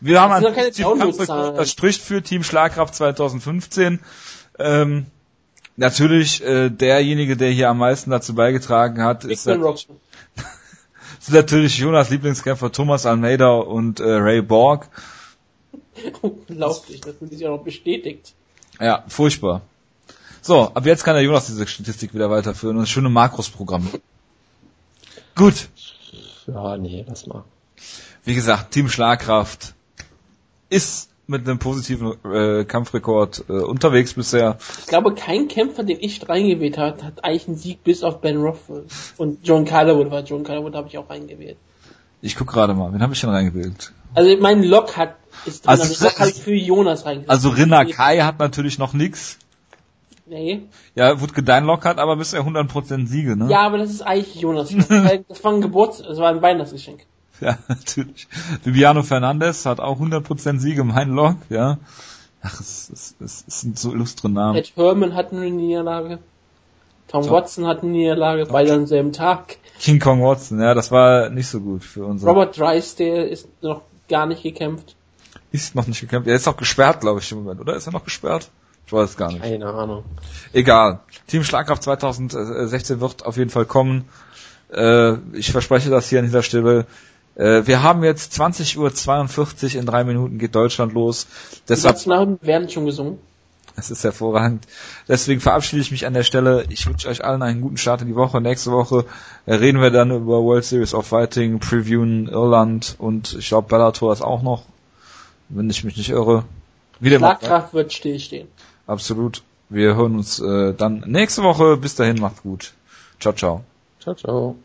Speaker 1: Wir haben
Speaker 3: Das Downloadzahlen.
Speaker 1: Kampfrekord, das spricht für Team Schlagkraft 2015. Ähm, natürlich, äh, derjenige, der hier am meisten dazu beigetragen hat, ist,
Speaker 3: Rockman.
Speaker 1: sind natürlich Jonas Lieblingskämpfer Thomas Almeida und äh, Ray Borg.
Speaker 3: Unglaublich, dass man sich auch noch bestätigt.
Speaker 1: Ja, furchtbar. So, ab jetzt kann der Jonas diese Statistik wieder weiterführen und das schöne Makros-Programm. Gut.
Speaker 2: Ja, nee, lass mal.
Speaker 1: Wie gesagt, Team Schlagkraft ist mit einem positiven äh, Kampfrekord äh, unterwegs bisher.
Speaker 3: Ich glaube, kein Kämpfer, den ich reingewählt habe, hat eigentlich einen Sieg bis auf Ben Rothwell. Und John Calderwood, weil John Calderwood habe ich auch reingewählt.
Speaker 1: Ich guck gerade mal, wen habe ich denn reingewählt?
Speaker 3: Also mein Lock hat, ist drin,
Speaker 1: Also,
Speaker 3: also, Lock habe ich für Jonas reingewählt.
Speaker 1: Also Rinna Kai hat natürlich noch nix.
Speaker 3: Nee.
Speaker 1: Ja, Wutke dein Lock hat aber bisher 100% Siege, ne?
Speaker 3: Ja, aber das ist eigentlich Jonas. Das war ein Geburt, das war ein Weihnachtsgeschenk.
Speaker 1: Ja, natürlich. Viviano Fernandes hat auch 100% Siege, mein Lock, ja. Ach, es, es, es, es sind so illustre Namen.
Speaker 3: Ed Herman hat eine Niederlage. Tom
Speaker 1: So.
Speaker 3: Watson hat eine Niederlage, beide am selben Tag.
Speaker 1: King Kong Watson, ja, das war nicht so gut für unsere.
Speaker 3: Robert Drysdale ist noch gar nicht gekämpft.
Speaker 1: Ist noch nicht gekämpft. Er ist auch gesperrt, glaube ich, im Moment, oder? Ist er noch gesperrt? Ich weiß es gar nicht.
Speaker 2: Keine Ahnung.
Speaker 1: Egal. Team Schlagkraft 2016 wird auf jeden Fall kommen. Äh, ich verspreche das hier an dieser Stelle. Äh, wir haben jetzt 20.42 Uhr, in drei Minuten geht Deutschland los.
Speaker 3: Die
Speaker 1: Deshalb,
Speaker 3: Nationalen werden schon gesungen.
Speaker 1: Das ist hervorragend. Deswegen verabschiede ich mich an der Stelle. Ich wünsche euch allen einen guten Start in die Woche. Nächste Woche äh, reden wir dann über World Series of Fighting, previewen Irland und ich glaube Bellator ist auch noch, wenn ich mich nicht irre.
Speaker 3: Wieder Schlagkraft wird stillstehen.
Speaker 1: Absolut. Wir hören uns äh, dann nächste Woche. Bis dahin, macht's gut. Ciao, ciao.
Speaker 2: Ciao, ciao.